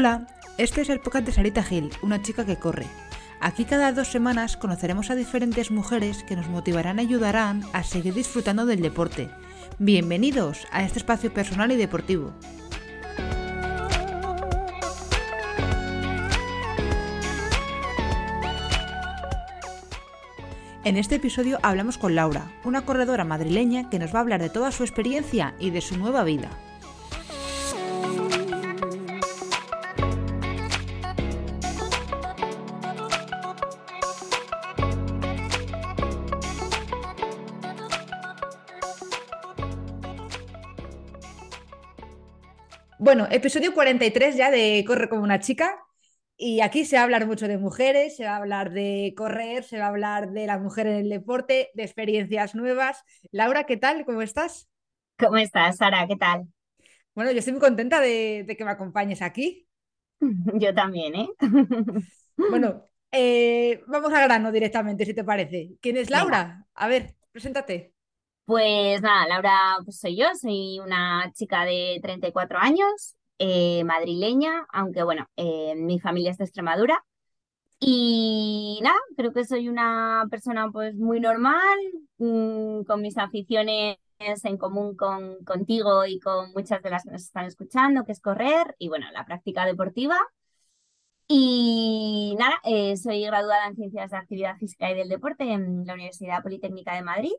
Hola, este es el podcast de Sarita Gil, una chica que corre. Aquí cada dos semanas conoceremos a diferentes mujeres que nos motivarán y ayudarán a seguir disfrutando del deporte. Bienvenidos a este espacio personal y deportivo. En este episodio hablamos con Laura, una corredora madrileña que nos va a hablar de toda su experiencia y de su nueva vida. Bueno, episodio 43 ya de Corre como una chica. Y aquí se va a hablar mucho de mujeres, se va a hablar de correr, se va a hablar de la mujer en el deporte, de experiencias nuevas. Laura, ¿qué tal? ¿Cómo estás? ¿Cómo estás, Sara? ¿Qué tal? Bueno, yo estoy muy contenta de, que me acompañes aquí. Yo también, ¿eh? Bueno, eh, vamos al grano directamente, si te parece. ¿Quién es Laura? A ver, preséntate. Pues nada, Laura pues soy yo, soy una chica de 34 años, eh, madrileña, aunque bueno, eh, mi familia es de Extremadura. Y nada, creo que soy una persona pues muy normal, mm, con mis aficiones en común con, contigo y con muchas de las que nos están escuchando, que es correr y bueno, la práctica deportiva. Y nada, eh, soy graduada en Ciencias de Actividad Física y del Deporte en la Universidad Politécnica de Madrid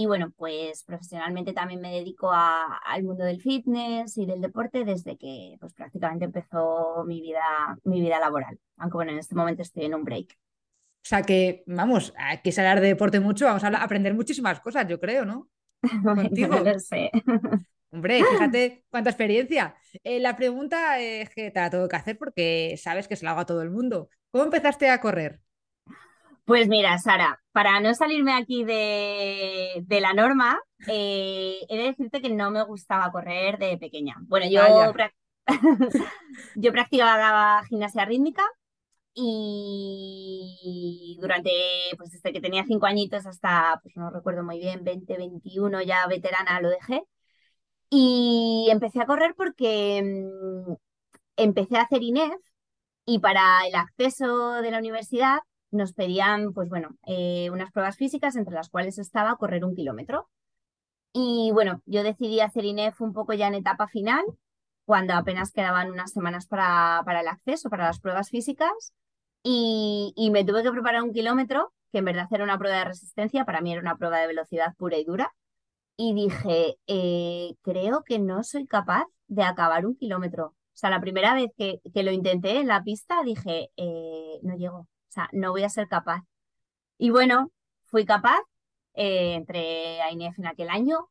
y bueno, pues profesionalmente también me dedico al mundo del fitness y del deporte desde que pues prácticamente empezó mi vida, mi vida laboral. Aunque bueno, en este momento estoy en un break. O sea que, vamos, hay que hablar de deporte mucho, vamos a aprender muchísimas cosas, yo creo, ¿no? Contigo. no sé. Hombre, fíjate cuánta experiencia. Eh, la pregunta es que te la tengo que hacer porque sabes que se lo hago a todo el mundo. ¿Cómo empezaste a correr? Pues mira, Sara, para no salirme aquí de, la norma, eh, he de decirte que no me gustaba correr de pequeña. Bueno, yo, yo practicaba gimnasia rítmica y durante, pues desde que tenía cinco añitos hasta, pues no recuerdo muy bien, 20, 21, ya veterana lo dejé. Y empecé a correr porque mm, empecé a hacer INEF y para el acceso de la universidad nos pedían, pues bueno, eh, unas pruebas físicas entre las cuales estaba correr un kilómetro. Y bueno, yo decidí hacer INEF un poco ya en etapa final, cuando apenas quedaban unas semanas para, para el acceso, para las pruebas físicas, y, y, me tuve que preparar un kilómetro, que en verdad era una prueba de resistencia, para mí era una prueba de velocidad pura y dura, y dije, eh, creo que no soy capaz de acabar un kilómetro. O sea, la primera vez que, que lo intenté en la pista dije, eh, no llego, o sea, no voy a ser capaz. Y bueno, fui capaz, eh, entré a INEF en aquel año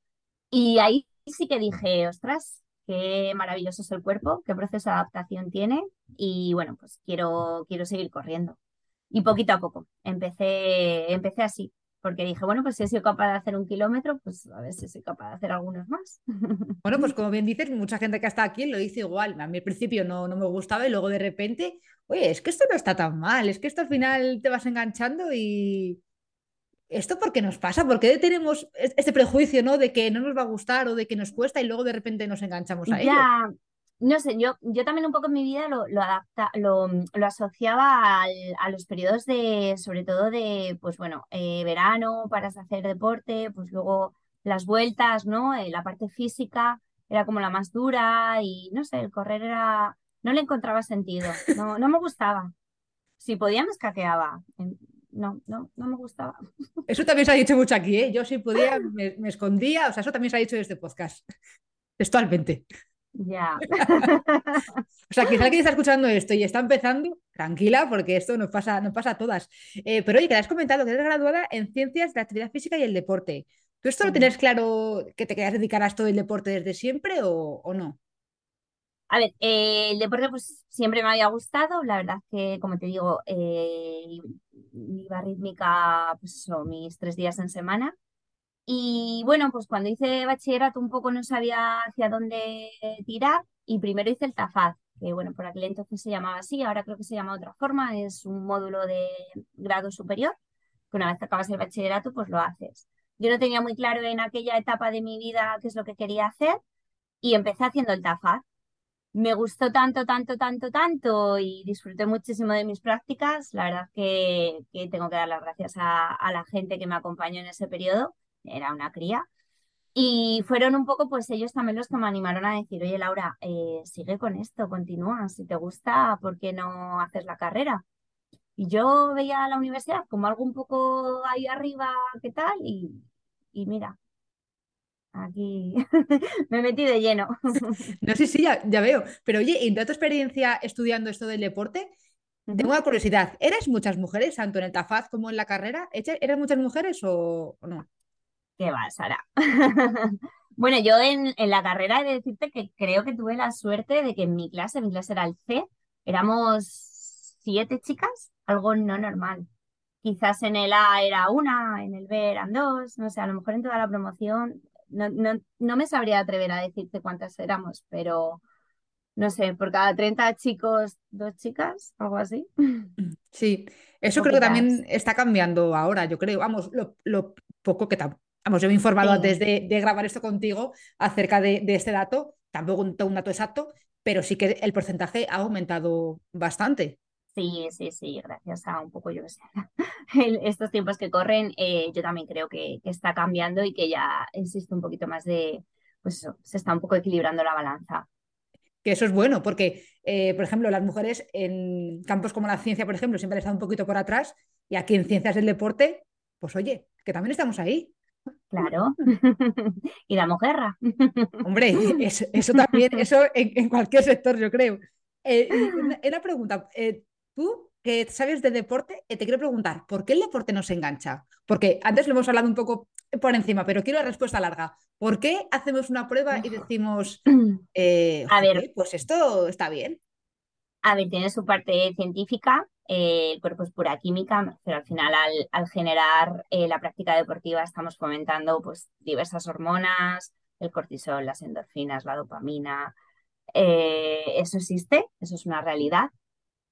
y ahí sí que dije, ostras, qué maravilloso es el cuerpo, qué proceso de adaptación tiene y bueno, pues quiero, quiero seguir corriendo. Y poquito a poco, empecé, empecé así, porque dije, bueno, pues si he sido capaz de hacer un kilómetro, pues a ver si soy capaz de hacer algunos más. Bueno, pues como bien dices, mucha gente que está aquí lo dice igual. A mí al principio no, no me gustaba y luego de repente, oye, es que esto no está tan mal, es que esto al final te vas enganchando y... ¿Esto por qué nos pasa? ¿Por qué tenemos este prejuicio, ¿no? De que no nos va a gustar o de que nos cuesta y luego de repente nos enganchamos a ello no sé, yo, yo también un poco en mi vida lo, lo, adapta, lo, lo asociaba a los periodos de, sobre todo de, pues bueno, eh, verano para hacer deporte, pues luego las vueltas, ¿no? Eh, la parte física era como la más dura y no sé, el correr era, no le encontraba sentido, no, no me gustaba. Si podía me escaqueaba, no, no, no me gustaba. Eso también se ha dicho mucho aquí, ¿eh? Yo si podía me, me escondía, o sea, eso también se ha dicho en este podcast, textualmente. Ya. o sea, quizá alguien está escuchando esto y está empezando, tranquila, porque esto nos pasa, nos pasa a todas. Eh, pero oye, que has comentado que eres graduada en Ciencias de la Actividad Física y el Deporte. ¿Tú esto lo tienes claro que te querías dedicar a esto del deporte desde siempre o, no? A ver, eh, el deporte pues siempre me había gustado, la verdad que, como te digo, eh, iba rítmica pues, mis tres días en semana y bueno, pues cuando hice bachillerato un poco no sabía hacia dónde tirar y primero hice el TAFAD, que bueno, por aquel entonces se llamaba así, ahora creo que se llama de otra forma, es un módulo de grado superior, que una vez que acabas el bachillerato pues lo haces. Yo no tenía muy claro en aquella etapa de mi vida qué es lo que quería hacer y empecé haciendo el TAFAD. me gustó tanto, tanto, tanto, tanto y disfruté muchísimo de mis prácticas. La verdad que, que tengo que dar las gracias a, a, la gente que me acompañó en ese periodo. Era una cría. Y fueron un poco, pues ellos también los que me animaron a decir, oye Laura, eh, sigue con esto, continúa, si te gusta, ¿por qué no haces la carrera? Y yo veía la universidad como algo un poco ahí arriba, ¿qué tal? Y, y mira, aquí me metí de lleno. no, sí, sí, ya, ya, veo. Pero oye, en tu experiencia estudiando esto del deporte, tengo una curiosidad. ¿Eres muchas mujeres, tanto en el TAFAZ como en la carrera? ¿Eres muchas mujeres o no? ¿Qué va, Sara? bueno, yo en, en, la carrera he de decirte que creo que tuve la suerte de que en mi clase, mi clase era el C, éramos siete chicas, algo no normal. Quizás en el A era una, en el B eran dos, no sé, a lo mejor en toda la promoción, no, no, no me sabría atrever a decirte cuántas éramos, pero no sé, por cada 30 chicos, dos chicas, algo así. Sí, eso creo que también está cambiando ahora, yo creo. Vamos, lo, lo poco que Vamos, yo me he informado sí. antes de, de, grabar esto contigo acerca de, de este dato, tampoco un, un, dato exacto, pero sí que el porcentaje ha aumentado bastante. Sí, sí, sí, gracias a un poco, yo que sé, estos tiempos que corren, eh, yo también creo que, que, está cambiando y que ya existe un poquito más de, pues eso, se está un poco equilibrando la balanza. Que eso es bueno, porque, eh, por ejemplo, las mujeres en campos como la ciencia, por ejemplo, siempre están un poquito por atrás, y aquí en ciencias del deporte, pues oye, que también estamos ahí. Claro. y damos guerra. Hombre, eso, eso también, eso en, en, cualquier sector, yo creo. Eh, una, una, pregunta, eh, tú que sabes de deporte, eh, te quiero preguntar, ¿por qué el deporte nos engancha? Porque antes lo hemos hablado un poco por encima, pero quiero la respuesta larga. ¿Por qué hacemos una prueba y decimos, a ver, pues esto está bien? A ver, tiene su parte científica, eh, el cuerpo es pura química, pero al final al, al generar eh, la práctica deportiva estamos fomentando pues, diversas hormonas, el cortisol, las endorfinas, la dopamina. Eh, eso existe, eso es una realidad.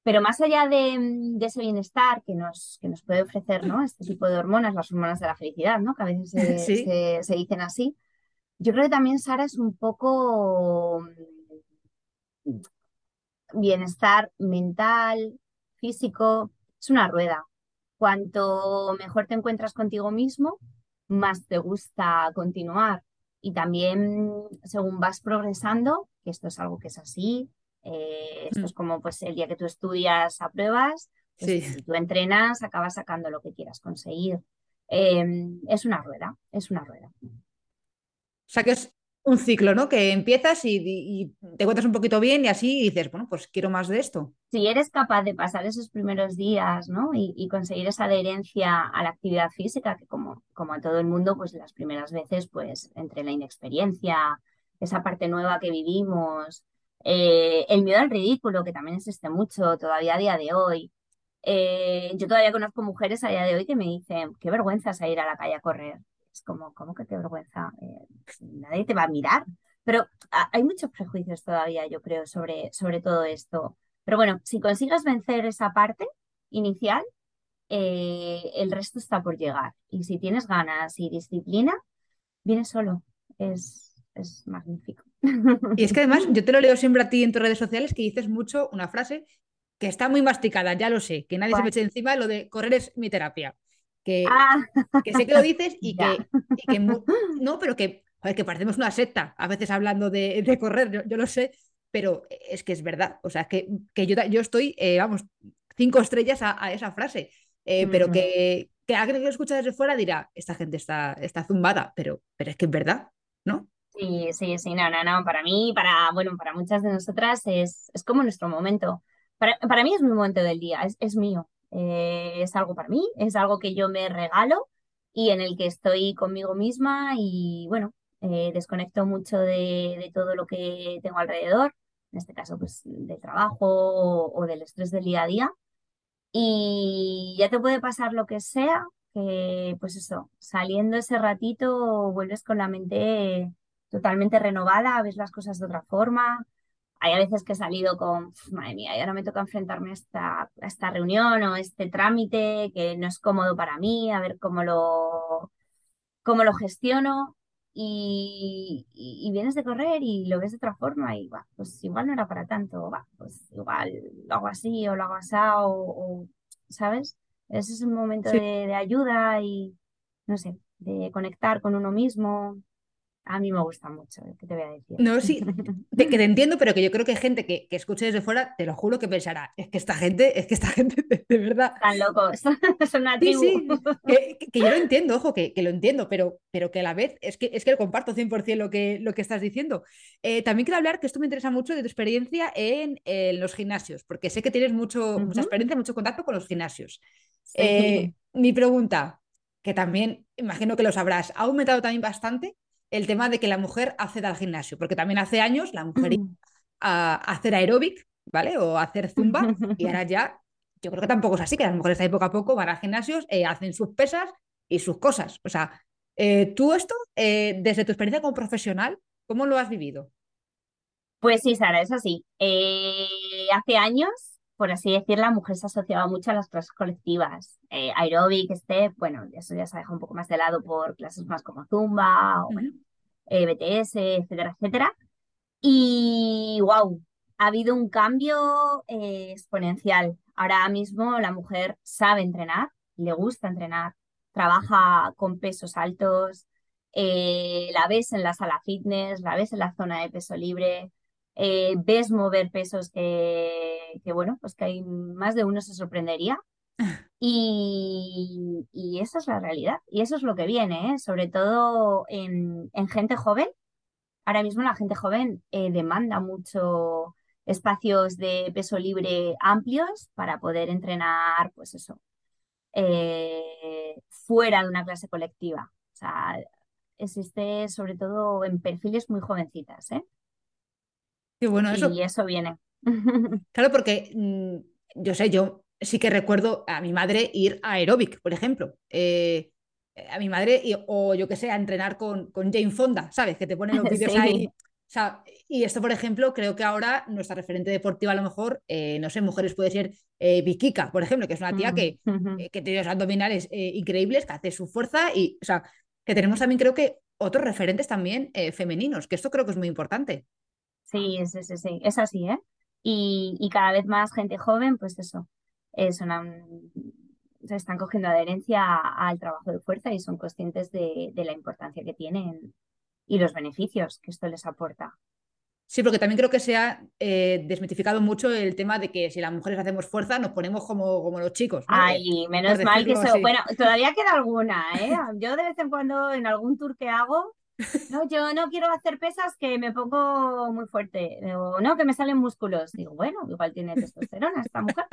Pero más allá de, de, ese bienestar que nos, que nos puede ofrecer ¿no? este tipo de hormonas, las hormonas de la felicidad, ¿no? que a veces se, ¿Sí? se, se dicen así, yo creo que también, Sara, es un poco bienestar mental, físico, es una rueda. Cuanto mejor te encuentras contigo mismo, más te gusta continuar. Y también según vas progresando, que esto es algo que es así, eh, esto mm. es como pues el día que tú estudias, apruebas, pues, sí. si tú entrenas, acabas sacando lo que quieras conseguir. Eh, es una rueda, es una rueda. O sea que es un ciclo, ¿no? Que empiezas y, y, te encuentras un poquito bien y así dices, bueno, pues quiero más de esto. Si eres capaz de pasar esos primeros días, ¿no? Y, y, conseguir esa adherencia a la actividad física, que como, como a todo el mundo, pues las primeras veces, pues entre la inexperiencia, esa parte nueva que vivimos, eh, el miedo al ridículo, que también existe mucho todavía a día de hoy. Eh, yo todavía conozco mujeres a día de hoy que me dicen, qué vergüenza salir a la calle a correr es como, ¿cómo que qué vergüenza? Eh, nadie te va a mirar. Pero hay muchos prejuicios todavía, yo creo, sobre, sobre todo esto. Pero bueno, si consigues vencer esa parte inicial, eh, el resto está por llegar. Y si tienes ganas y disciplina, viene solo. Es, es magnífico. Y es que además, yo te lo leo siempre a ti en tus redes sociales que dices mucho una frase que está muy masticada, ya lo sé, que nadie ¿Cuál? se me eche encima, lo de correr es mi terapia que, ah. que sé que lo dices y que, y que, no, pero que, joder, que parecemos una secta a veces hablando de, de correr, yo, yo, lo sé, pero es que es verdad, o sea, que, que yo, yo estoy, eh, vamos, cinco estrellas a, a esa frase, eh, pero que, que alguien que lo escucha desde fuera dirá, esta gente está, está zumbada, pero, pero es que es verdad, ¿no? Sí, sí, sí, no, no, no, para mí, para, bueno, para muchas de nosotras es, es como nuestro momento. Para, para mí es mi momento del día, es, es mío. Eh, es algo para mí, es algo que yo me regalo y en el que estoy conmigo misma y bueno, eh, desconecto mucho de, de, todo lo que tengo alrededor, en este caso pues del trabajo o, o, del estrés del día a día. Y ya te puede pasar lo que sea, que pues eso, saliendo ese ratito vuelves con la mente totalmente renovada, ves las cosas de otra forma, hay a veces que he salido con, madre mía, y ahora me toca enfrentarme a esta, a esta reunión o este trámite que no es cómodo para mí, a ver cómo lo, cómo lo gestiono. y, y, vienes de correr y lo ves de otra forma y va, pues igual no era para tanto, va, pues igual lo hago así o lo hago así o, ¿sabes? Ese es un momento de, de ayuda y, no sé, de conectar con uno mismo. A mí me gusta mucho, ¿eh? ¿qué te voy a decir? No, sí, que te entiendo, pero que yo creo que hay gente que, que, escuche desde fuera, te lo juro que pensará, es que esta gente, es que esta gente, de, verdad. Están locos, son una tribu. Sí, sí. Que, yo lo entiendo, ojo, que, que, lo entiendo, pero, pero que a la vez es que, es que lo comparto 100% lo que, lo que estás diciendo. Eh, también quiero hablar, que esto me interesa mucho, de tu experiencia en, en los gimnasios, porque sé que tienes mucho, mucha experiencia, mucho contacto con los gimnasios. Eh, mi pregunta, que también imagino que lo sabrás, ha aumentado también bastante el tema de que la mujer acceda al gimnasio, porque también hace años la mujer iba a hacer aeróbic, ¿vale? O hacer zumba, y ahora ya, yo creo que tampoco es así, que las mujeres ahí poco a poco van a gimnasios, eh, hacen sus pesas y sus cosas. O sea, eh, tú esto, eh, desde tu experiencia como profesional, ¿cómo lo has vivido? Pues sí, Sara, es así. hace años, por así decir, la mujer se asociaba mucho a las clases colectivas. aeróbic, step, bueno, eso ya se ha dejado un poco más de lado por clases más como Zumba o BTS, etcétera, etcétera. Y wow, ha habido un cambio eh, exponencial. Ahora mismo la mujer sabe entrenar, le gusta entrenar, trabaja con pesos altos, eh, la ves en la sala fitness, la ves en la zona de peso libre, eh, ves mover pesos que, que, bueno, pues que hay más de uno se sorprendería. Y, y esa es la realidad. Y eso es lo que viene, sobre todo en, en gente joven ahora mismo la gente joven eh, demanda mucho espacios de peso libre amplios para poder entrenar, pues eso, eh, fuera de una clase colectiva. O sea, existe sobre todo en perfiles muy jovencitas, ¿eh? Bueno, eso. Y eso viene. Claro, porque mm, yo sé, yo sí que recuerdo a mi madre ir a aeróbic, por ejemplo. Eh, a mi madre, y, o yo que sé, a entrenar con, con Jane Fonda, ¿sabes? Que te ponen los vídeos ahí. O sea, y esto, por ejemplo, creo que ahora nuestra referente deportiva, a lo mejor, eh, no sé, mujeres puede ser eh, Vikika, por ejemplo, que es una tía que, eh, que tiene los abdominales increíbles, que hace su fuerza y, o sea, que tenemos también, creo que, otros referentes también femeninos, que esto creo que es muy importante. Sí, sí, sí, sí, es así, ¿eh? Y, y cada vez más gente joven, pues eso, es una, se están cogiendo adherencia al trabajo de fuerza y son conscientes de, la importancia que tienen y los beneficios que esto les aporta. Sí, porque también creo que se ha eh, desmitificado mucho el tema de que si las mujeres hacemos fuerza nos ponemos como, como los chicos. Ay, menos mal que eso. Bueno, todavía queda alguna, ¿eh? Yo de vez en cuando en algún tour que hago, no, yo no quiero hacer pesas que me pongo muy fuerte, o no, que me salen músculos. Digo, bueno, igual tiene testosterona esta mujer.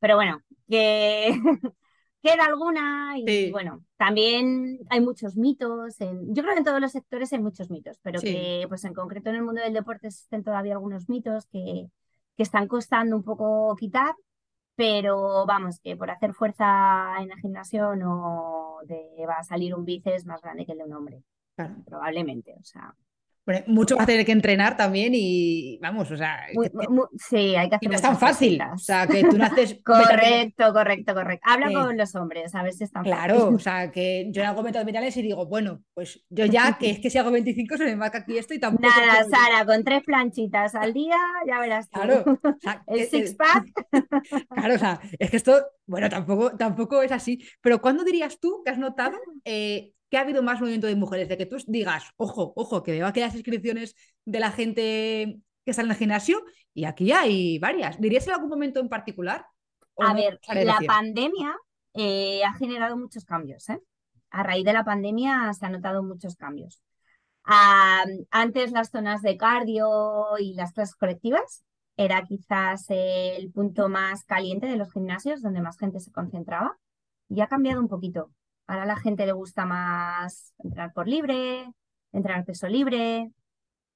Pero bueno, que queda alguna y bueno, también hay muchos mitos. En, yo creo que en todos los sectores hay muchos mitos, pero que pues en concreto en el mundo del deporte existen todavía algunos mitos que, que están costando un poco quitar, pero vamos, que por hacer fuerza en el gimnasio no te va a salir un bíceps más grande que el de un hombre. Probablemente, o sea mucho va a tener que entrenar también y vamos, o sea. sí, hay que hacer. no es tan fácil. O sea, que tú no haces. correcto, correcto, correcto. Habla con los hombres, a ver si están Claro, o sea, que yo hago métodos mentales y digo, bueno, pues yo ya, que es que si hago 25 se me marca aquí esto y tampoco. Nada, Sara, con tres planchitas al día, ya verás. Claro. El six pack. claro, o sea, es que esto, bueno, tampoco, tampoco es así. Pero ¿cuándo dirías tú que has notado eh, que ha habido más movimiento de mujeres, de que tú digas, ojo, ojo, que veo aquí las inscripciones de la gente que está en el gimnasio y aquí hay varias. ¿Dirías en algún momento en particular? A ver, la pandemia eh, ha generado muchos cambios. ¿eh? A raíz de la pandemia se han notado muchos cambios. antes las zonas de cardio y las clases colectivas era quizás el punto más caliente de los gimnasios donde más gente se concentraba y ha cambiado un poquito. Ahora a la gente le gusta más entrar por libre, entrar peso libre.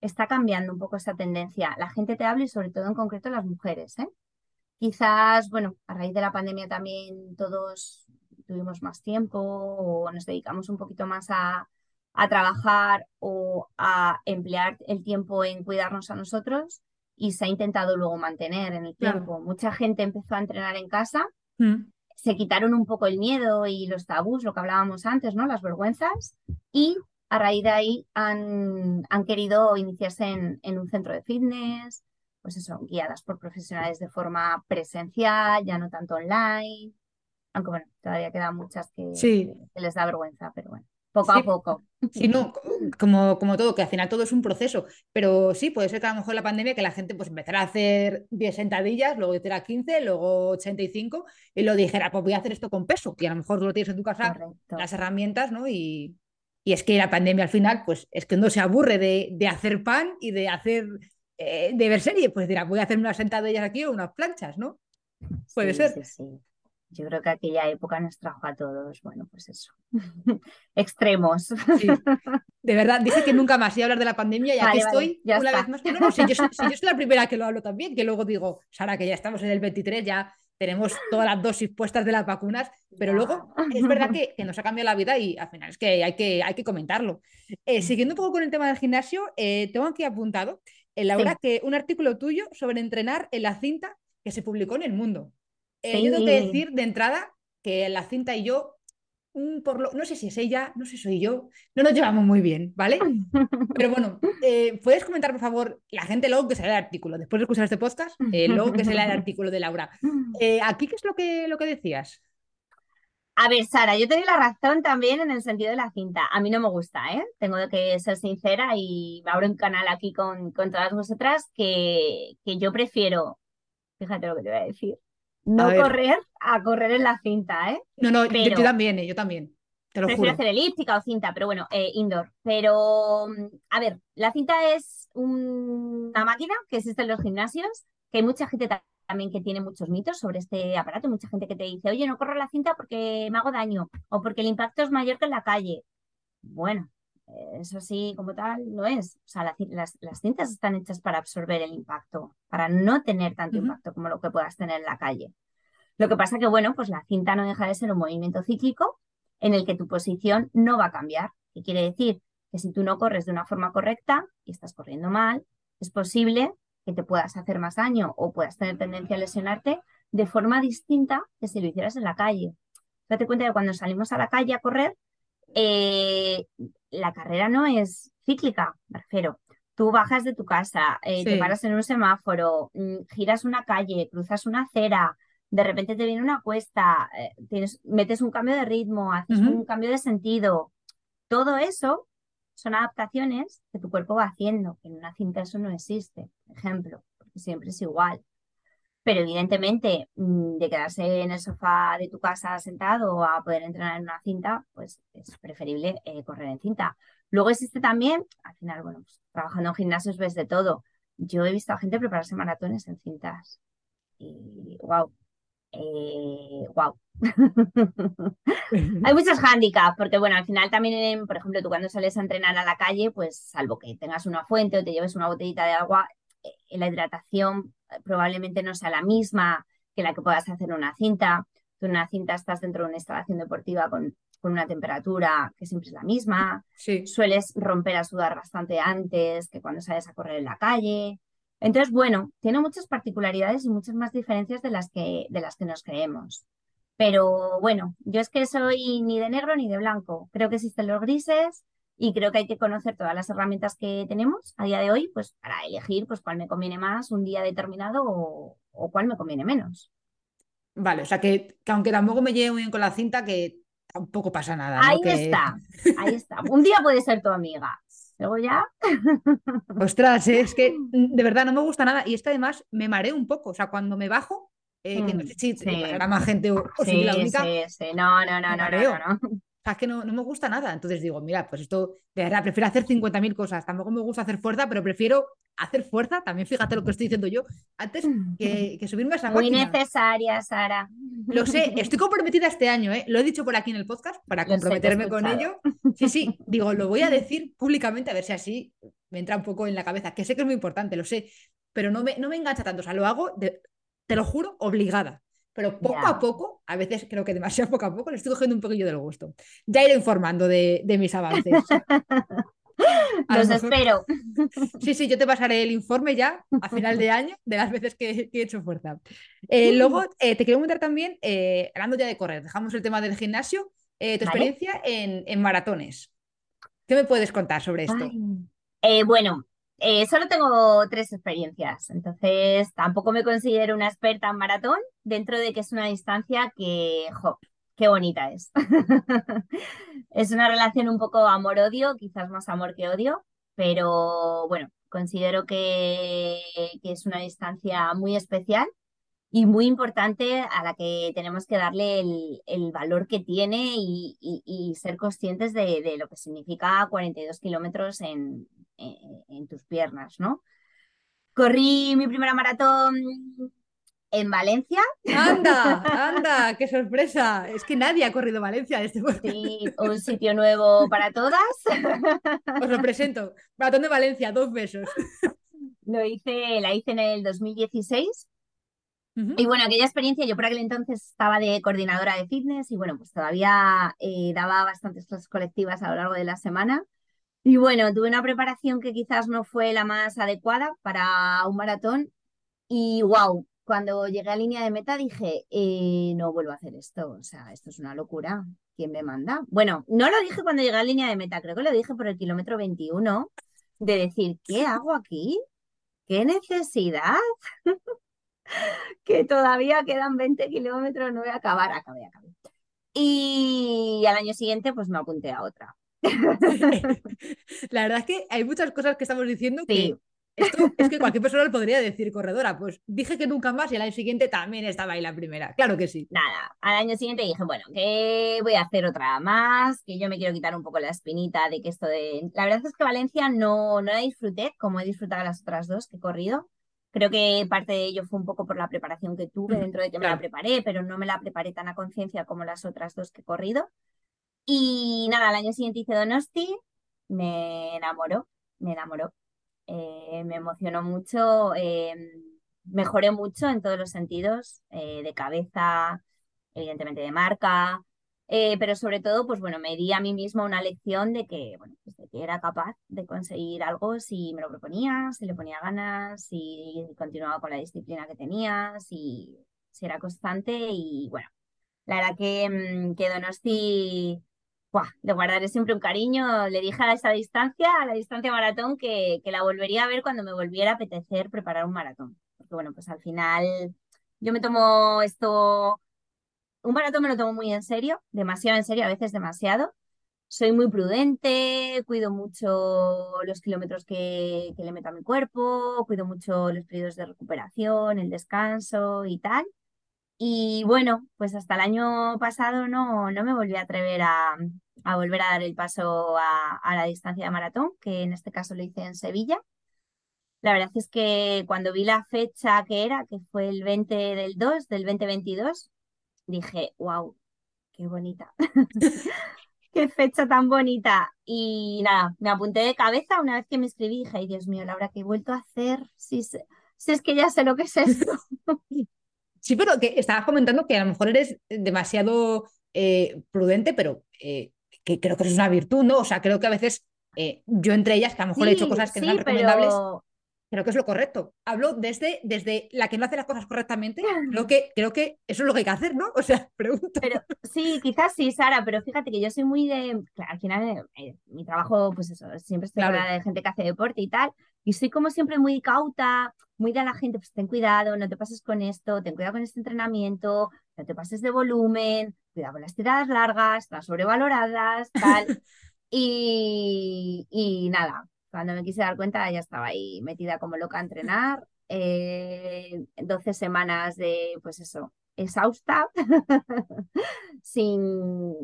Está cambiando un poco esa tendencia. La gente te habla y sobre todo en concreto las mujeres. ¿eh? Quizás, bueno, a raíz de la pandemia también todos tuvimos más tiempo o nos dedicamos un poquito más a, trabajar o a emplear el tiempo en cuidarnos a nosotros y se ha intentado luego mantener en el tiempo. Mucha gente empezó a entrenar en casa mm se quitaron un poco el miedo y los tabús, lo que hablábamos antes, ¿no? Las vergüenzas, y a raíz de ahí han, han querido iniciarse en, en, un centro de fitness, pues eso, guiadas por profesionales de forma presencial, ya no tanto online. Aunque bueno, todavía quedan muchas que, que les da vergüenza, pero bueno poco a poco. Sí, no, como, como todo, que al final todo es un proceso, pero sí, puede ser que a lo mejor la pandemia que la gente pues empezara a hacer 10 sentadillas, luego hiciera 15, luego 85 y lo dijera, pues voy a hacer esto con peso, que a lo mejor tú lo tienes en tu casa, las herramientas, ¿no? Y, y, es que la pandemia al final, pues es que no se aburre de, de hacer pan y de hacer, eh, de ver serie, pues dirá, voy a hacer unas sentadillas aquí o unas planchas, ¿no? Puede ser. Sí, sí. Yo creo que aquella época nos trajo a todos, bueno, pues eso, extremos. De verdad, dice que nunca más iba a hablar de la pandemia y aquí estoy una vez más. No, si, yo, soy la primera que lo hablo también, que luego digo, Sara, que ya estamos en el 23, ya tenemos todas las dosis puestas de las vacunas, pero luego es verdad que, que, nos ha cambiado la vida y al final es que hay que, hay que comentarlo. Eh, siguiendo un poco con el tema del gimnasio, eh, tengo aquí apuntado, en Laura, que un artículo tuyo sobre entrenar en la cinta que se publicó en El Mundo. Eh, yo tengo que decir de entrada que la cinta y yo, por lo, no sé si es ella, no sé si soy yo, no nos llevamos muy bien, ¿vale? Pero bueno, eh, ¿puedes comentar, por favor, la gente luego que se lea el artículo, después de escuchar este podcast, eh, luego que se lea el artículo de Laura? ¿Aquí qué es lo que, lo que decías? A ver, Sara, yo te doy la razón también en el sentido de la cinta. A mí no me gusta, ¿eh? Tengo que ser sincera y me abro un canal aquí con, con todas vosotras que, que yo prefiero, fíjate lo que te voy a decir, no correr a correr en la cinta, ¿eh? No, no, yo, también, eh, yo también. Te lo prefiero hacer elíptica o cinta, pero bueno, eh, indoor. Pero, mm, a ver, la cinta es una máquina que existe en los gimnasios, que hay mucha gente también que tiene muchos mitos sobre este aparato, mucha gente que te dice, oye, no corro la cinta porque me hago daño o porque el impacto es mayor que en la calle. Bueno, eso sí, como tal, no es. O sea, las, cintas están hechas para absorber el impacto, para no tener tanto impacto como lo que puedas tener en la calle. Lo que pasa que, bueno, pues la cinta no deja de ser un movimiento cíclico en el que tu posición no va a cambiar. ¿Qué quiere decir? Que si tú no corres de una forma correcta y estás corriendo mal, es posible que te puedas hacer más daño o puedas tener tendencia a lesionarte de forma distinta que si lo hicieras en la calle. Date cuenta que cuando salimos a la calle a correr, eh, la carrera no es cíclica, me refiero. Tú bajas de tu casa, eh, te paras en un semáforo, mm, giras una calle, cruzas una acera, de repente te viene una cuesta, eh, tienes, metes un cambio de ritmo, haces un cambio de sentido. Todo eso son adaptaciones que tu cuerpo va haciendo. En una cinta eso no existe, por ejemplo, porque siempre es igual. Pero evidentemente, mm, de quedarse en el sofá de tu casa sentado a poder entrenar en una cinta, pues es preferible eh, correr en cinta. Luego existe también, al final, bueno, pues, trabajando en gimnasios ves de todo. Yo he visto a gente prepararse maratones en cintas. Y wow, wow. Hay muchos hándicaps, porque bueno, al final también, por ejemplo, tú cuando sales a entrenar a la calle, pues salvo que tengas una fuente o te lleves una botellita de agua, eh, la hidratación probablemente no sea la misma que la que puedas hacer en una cinta. Tú en una cinta estás dentro de una instalación deportiva con, con una temperatura que siempre es la misma. Sueles romper a sudar bastante antes que cuando sales a correr en la calle. Entonces, bueno, tiene muchas particularidades y muchas más diferencias de las que, de las que nos creemos. Pero bueno, yo es que soy ni de negro ni de blanco. Creo que existen los grises y creo que hay que conocer todas las herramientas que tenemos a día de hoy, pues para elegir pues cuál me conviene más un día determinado o, cuál me conviene menos. Vale, o sea que, aunque tampoco me lleve muy bien con la cinta, que tampoco pasa nada. Ahí está, ahí está. Un día puede ser tu amiga. Luego ya. Ostras, es que de verdad no me gusta nada. Y es que además me mareo un poco. O sea, cuando me bajo, eh, que no mm, sé si sí. más gente o, sí, la única. Sí, sí, no, no, no, no, no, no, es que no, no, me gusta nada. Entonces digo, mira, pues esto, de verdad, prefiero hacer 50.000 cosas. Tampoco me gusta hacer fuerza, pero prefiero hacer fuerza, también fíjate lo que estoy diciendo yo, antes que, que subirme a esa Muy necesaria, Sara. Lo sé, estoy comprometida este año, ¿eh? Lo he dicho por aquí en el podcast para comprometerme con ello. Sí, sí, digo, lo voy a decir públicamente a ver si así me entra un poco en la cabeza, que sé que es muy importante, lo sé, pero no me, no me engancha tanto. O sea, lo hago, te lo juro, obligada pero poco a poco, a veces creo que demasiado poco a poco, le estoy cogiendo un poquillo del gusto. Ya iré informando de, mis avances. Los espero. Sí, sí, yo te pasaré el informe ya a final de año de las veces que, he hecho fuerza. Eh, luego, eh, te quiero preguntar también, eh, hablando ya de correr, dejamos el tema del gimnasio, tu experiencia en, maratones. ¿Qué me puedes contar sobre esto? Bueno, eh, solo tengo tres experiencias, entonces tampoco me considero una experta en maratón, dentro de que es una distancia que, jo, qué bonita es. es una relación un poco amor-odio, quizás más amor que odio, pero bueno, considero que, que es una distancia muy especial y muy importante a la que tenemos que darle el, valor que tiene y, ser conscientes de, lo que significa 42 kilómetros en, en, tus piernas, ¿no? Corrí mi primera maratón en Valencia. ¡Anda! ¡Anda! ¡Qué sorpresa! Es que nadie ha corrido Valencia en este momento. Sí, un sitio nuevo para todas. Os lo presento. Maratón de Valencia, dos besos. Lo hice, la hice en el 2016 y bueno, aquella experiencia, yo por aquel entonces estaba de coordinadora de fitness y bueno, pues todavía eh, daba bastantes clases colectivas a lo largo de la semana. Y bueno, tuve una preparación que quizás no fue la más adecuada para un maratón. Y wow, cuando llegué a línea de meta dije, eh, no vuelvo a hacer esto, o sea, esto es una locura. ¿Quién me manda? Bueno, no lo dije cuando llegué a línea de meta, creo que lo dije por el kilómetro 21, de decir, ¿qué hago aquí? ¿Qué necesidad? que todavía quedan 20 kilómetros, no voy a acabar, acabé, acabé. Y al año siguiente, pues me apunté a otra. La verdad es que hay muchas cosas que estamos diciendo que esto es que cualquier persona lo podría decir corredora. Pues dije que nunca más y al año siguiente también estaba ahí la primera. Claro que sí. Nada, al año siguiente dije, bueno, que voy a hacer otra más, que yo me quiero quitar un poco la espinita de que esto de... La verdad es que Valencia no, no la disfruté como he disfrutado las otras dos que he corrido. Creo que parte de ello fue un poco por la preparación que tuve, dentro de que me la preparé, pero no me la preparé tan a conciencia como las otras dos que he corrido. Y nada, al año siguiente hice Donosti, me enamoró, me enamoró. Eh, me emocionó mucho, em, mejoré mucho en todos los sentidos, eh, de cabeza, evidentemente de marca, eh, pero sobre todo, pues bueno, me di a mí misma una lección de que, bueno, pues de que era capaz de conseguir algo si me lo proponía, si le ponía ganas, si continuaba con la disciplina que tenía, si, si era constante y bueno, la verdad que, mm, que Donosti, ¡buah! le guardaré siempre un cariño. Le dije a esa distancia, a la distancia maratón, que, que la volvería a ver cuando me volviera a apetecer preparar un maratón. Porque bueno, pues al final yo me tomo esto un maratón me lo tomo muy en serio, demasiado en serio, a veces demasiado. Soy muy prudente, cuido mucho los kilómetros que, le meto a mi cuerpo, cuido mucho los periodos de recuperación, el descanso y tal. Y bueno, pues hasta el año pasado no, no me volví a atrever a, volver a dar el paso a, a, la distancia de maratón, que en este caso lo hice en Sevilla. La verdad es que cuando vi la fecha que era, que fue el 20 del 2, del 2022, dije, wow, qué bonita. qué fecha tan bonita. Y nada, me apunté de cabeza una vez que me escribí y dije, ay Dios mío, Laura, ¿qué he vuelto a hacer? Si, si es que ya sé lo que es esto. Sí, pero que estabas comentando que a lo mejor eres demasiado eh, prudente, pero eh, que creo que eso es una virtud, ¿no? O sea, creo que a veces eh, yo entre ellas, que a lo mejor he hecho cosas que no son recomendables, creo que es lo correcto. Hablo desde, desde la que no hace las cosas correctamente. Creo que, creo que eso es lo que hay que hacer, ¿no? O sea, pregunto. Pero sí, quizás sí, Sara, pero fíjate que yo soy muy de. al final, eh, mi trabajo, pues eso, siempre estoy claro. de gente que hace deporte y tal. Y soy como siempre muy cauta, muy de la gente, pues ten cuidado, no te pases con esto, ten cuidado con este entrenamiento, no te pases de volumen, cuidado con las tiradas largas, las sobrevaloradas, tal. y, y nada, cuando me quise dar cuenta ya estaba ahí metida como loca a entrenar. Eh, 12 semanas de, pues eso, exhausta, sin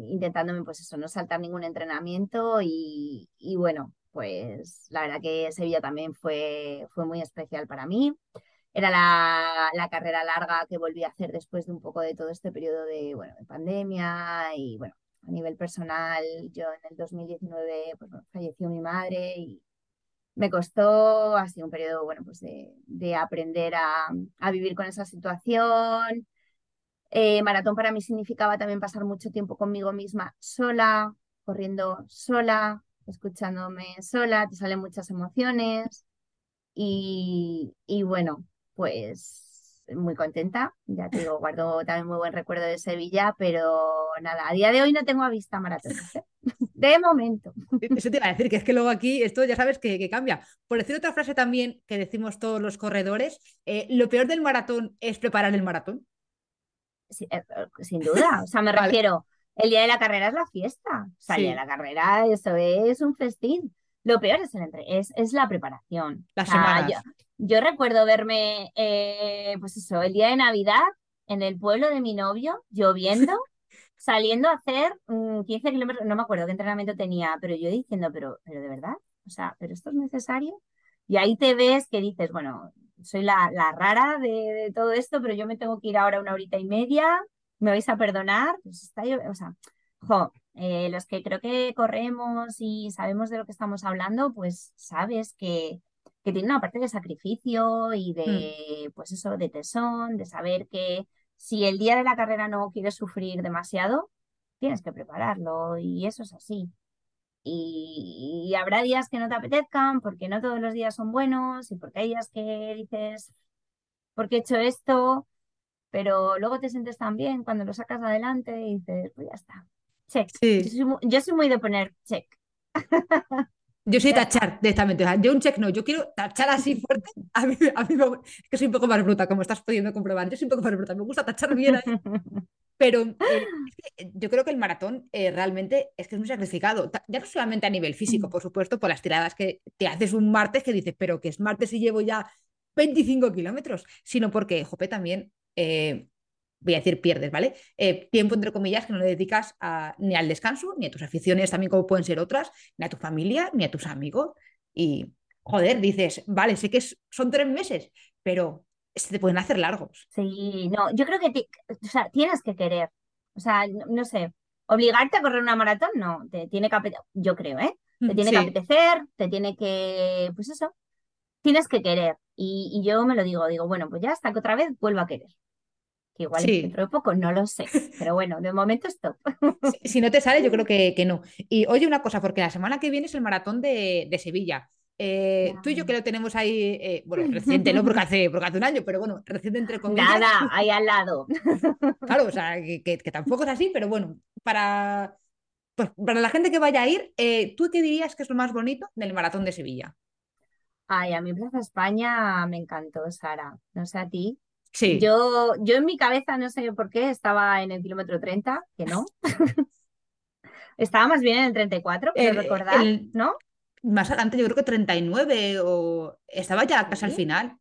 intentándome, pues eso, no saltar ningún entrenamiento y, bueno, pues la verdad que Sevilla también fue, fue muy especial para mí. Era la, la, carrera larga que volví a hacer después de un poco de todo este periodo de, bueno, de pandemia y bueno, a nivel personal, yo en el 2019 pues, falleció mi madre y, me costó, ha sido un periodo, bueno, pues de, aprender a, vivir con esa situación. Eh, maratón para mí significaba también pasar mucho tiempo conmigo misma sola, corriendo sola, escuchándome sola, te salen muchas emociones y, y bueno, pues muy contenta, ya te digo, guardo también muy buen recuerdo de Sevilla, pero nada, a día de hoy no tengo a vista maratón. ¿eh? de momento. Eso te iba a decir, que es que luego aquí esto ya sabes que, cambia. Por decir otra frase también que decimos todos los corredores, eh, lo peor del maratón es preparar el maratón. Eh, sin duda, o sea, me refiero, el día de la carrera es la fiesta, o sea, el día de la carrera eso es un festín. Lo peor es, el entre, es, es la preparación. Las semanas. Yo, recuerdo verme, eh, pues eso, el día de Navidad en el pueblo de mi novio, lloviendo, saliendo a hacer 15 mm, kilómetros, no me acuerdo qué entrenamiento tenía, pero yo diciendo, pero, pero de verdad, o sea, ¿pero esto es necesario? Y ahí te ves que dices, bueno, soy la, la rara de, todo esto, pero yo me tengo que ir ahora una horita y media, me vais a perdonar, pues está, o sea, jo, eh, los que creo que corremos y sabemos de lo que estamos hablando, pues sabes que, que tiene una parte de sacrificio y de, mm. pues eso, de tesón, de saber que si el día de la carrera no quieres sufrir demasiado, tienes que prepararlo y eso es así. Y, habrá días que no te apetezcan porque no todos los días son buenos y porque hay días que dices, ¿por qué he hecho esto? Pero luego te sientes tan bien cuando lo sacas adelante y dices, pues ya está, check. Yo, soy, muy de poner check. Yo soy tachar directamente. yo un check no, yo quiero tachar así fuerte. A mí, a mí es que soy un poco más bruta, como estás pudiendo comprobar. Yo soy un poco más bruta, me gusta tachar bien ahí. Pero eh, yo creo que el maratón eh, realmente es que es muy sacrificado. Ya no solamente a nivel físico, mm. por supuesto, por las tiradas que te haces un martes que dices, pero que es martes y llevo ya 25 kilómetros, sino porque, jope, también, eh, voy a decir pierdes, ¿vale? tiempo, entre comillas, que no le dedicas ni al descanso, ni a tus aficiones también como pueden ser otras, ni a tu familia, ni a tus amigos. Y, joder, dices, vale, sé que son tres meses, pero se te pueden hacer largos. Sí, no, yo creo que o sea, tienes que querer. O sea, no, sé, obligarte a correr una maratón, no, te tiene que apetecer, yo creo, ¿eh? Te mm, tiene que apetecer, te tiene que, pues eso, tienes que querer. Y, yo me lo digo, digo, bueno, pues ya hasta que otra vez vuelva a querer. Que igual dentro de poco no lo sé, pero bueno, de momento stop. Si, no te sale, yo creo que, que, no. Y oye una cosa, porque la semana que viene es el maratón de, de Sevilla. Eh, tú y yo que lo tenemos ahí, eh, bueno, reciente, no porque hace, porque hace un año, pero bueno, reciente entre comillas. Nada, ahí al lado. Claro, o sea, que, tampoco es así, pero bueno, para, pues, para la gente que vaya a ir, eh, ¿tú qué dirías que es lo más bonito del maratón de Sevilla? Ay, a mí Plaza España me encantó, Sara. No sé a ti. Sí. Yo, yo en mi cabeza, no sé por qué, estaba en el kilómetro 30, que no. estaba más bien en el 34, quiero recordar, ¿no? más adelante, yo creo que 39 o estaba ya casi al final.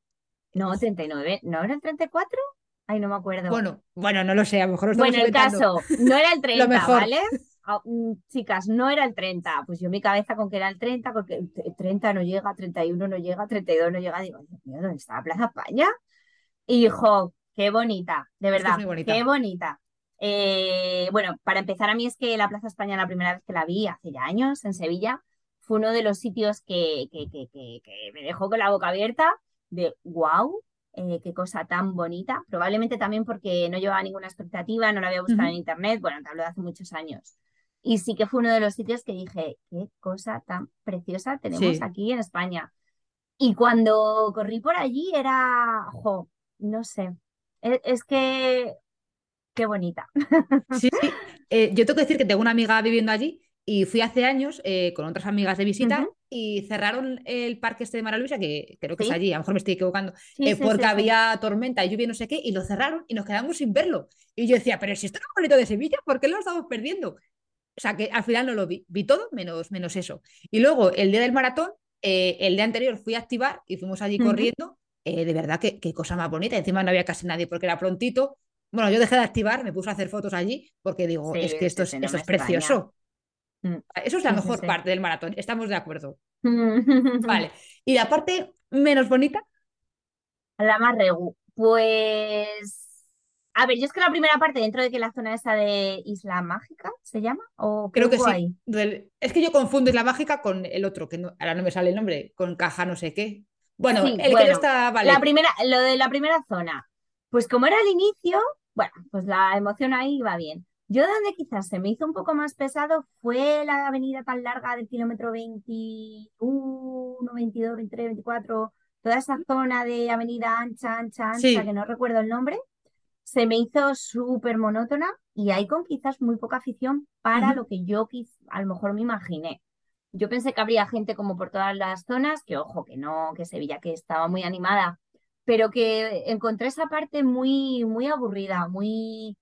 No, 39, ¿no era el 34? Ay, no me acuerdo. Bueno, bueno, no lo sé, a lo mejor Bueno, el caso, no era el 30, ¿vale? Ah, mm, chicas, no era el 30. Pues yo mi cabeza con que era el 30, porque el 30 no llega, 31 no llega, 32 no llega. Digo, Dios mío, ¿dónde está la Plaza España? Hijo, qué bonita, de verdad, qué bonita. Eh, bueno, para empezar, a mí es que la Plaza España la primera vez que la vi, hace ya años, en Sevilla, fue uno de los sitios que, me dejó con la boca abierta de wow, eh, qué cosa tan bonita. Probablemente también porque no llevaba ninguna expectativa, no la había buscado en internet, bueno, te hablo de hace muchos años. Y sí que fue uno de los sitios que dije, qué cosa tan preciosa tenemos aquí en España. Y cuando corrí por allí era, jo, no sé, e, es, que, qué bonita. Sí, eh, yo tengo que decir que tengo una amiga viviendo allí y fui hace años eh, con otras amigas de visita y cerraron el parque este de Mara Luisa, que creo que es allí, a lo mejor me estoy equivocando, eh, porque había tormenta y lluvia no sé qué, y lo cerraron y nos quedamos sin verlo. Y yo decía, pero si esto es un bonito de Sevilla, ¿por qué lo estamos perdiendo? O sea, que al final no lo vi, vi todo menos, menos eso. Y luego, el día del maratón, eh, el día anterior fui a activar y fuimos allí corriendo. De verdad, qué, qué cosa más bonita. Encima no había casi nadie porque era prontito. Bueno, yo dejé de activar, me puse a hacer fotos allí porque digo, es que esto es, esto es precioso. Mm, eso es la mejor parte del maratón, estamos de acuerdo. vale. ¿Y la parte menos bonita? La más regu. Pues. A ver, yo es que la primera parte, dentro de que la zona esa de Isla Mágica, ¿se llama? ¿O Creo que sí. Es que yo confundo Isla Mágica con el otro, que ahora no me sale el nombre, con caja no sé qué. Bueno, el que no está. Vale. La primera, lo de la primera zona. Pues como era el inicio, bueno, pues la emoción ahí va bien. Yo donde quizás se me hizo un poco más pesado fue la avenida tan larga del kilómetro 21, 22, 23, 24, toda esa zona de avenida ancha, ancha, ancha, que no recuerdo el nombre, se me hizo súper monótona y hay con quizás muy poca afición para lo que yo a lo mejor me imaginé. Yo pensé que habría gente como por todas las zonas, que ojo, que no, que Sevilla que estaba muy animada, pero que encontré esa parte muy, muy aburrida, muy,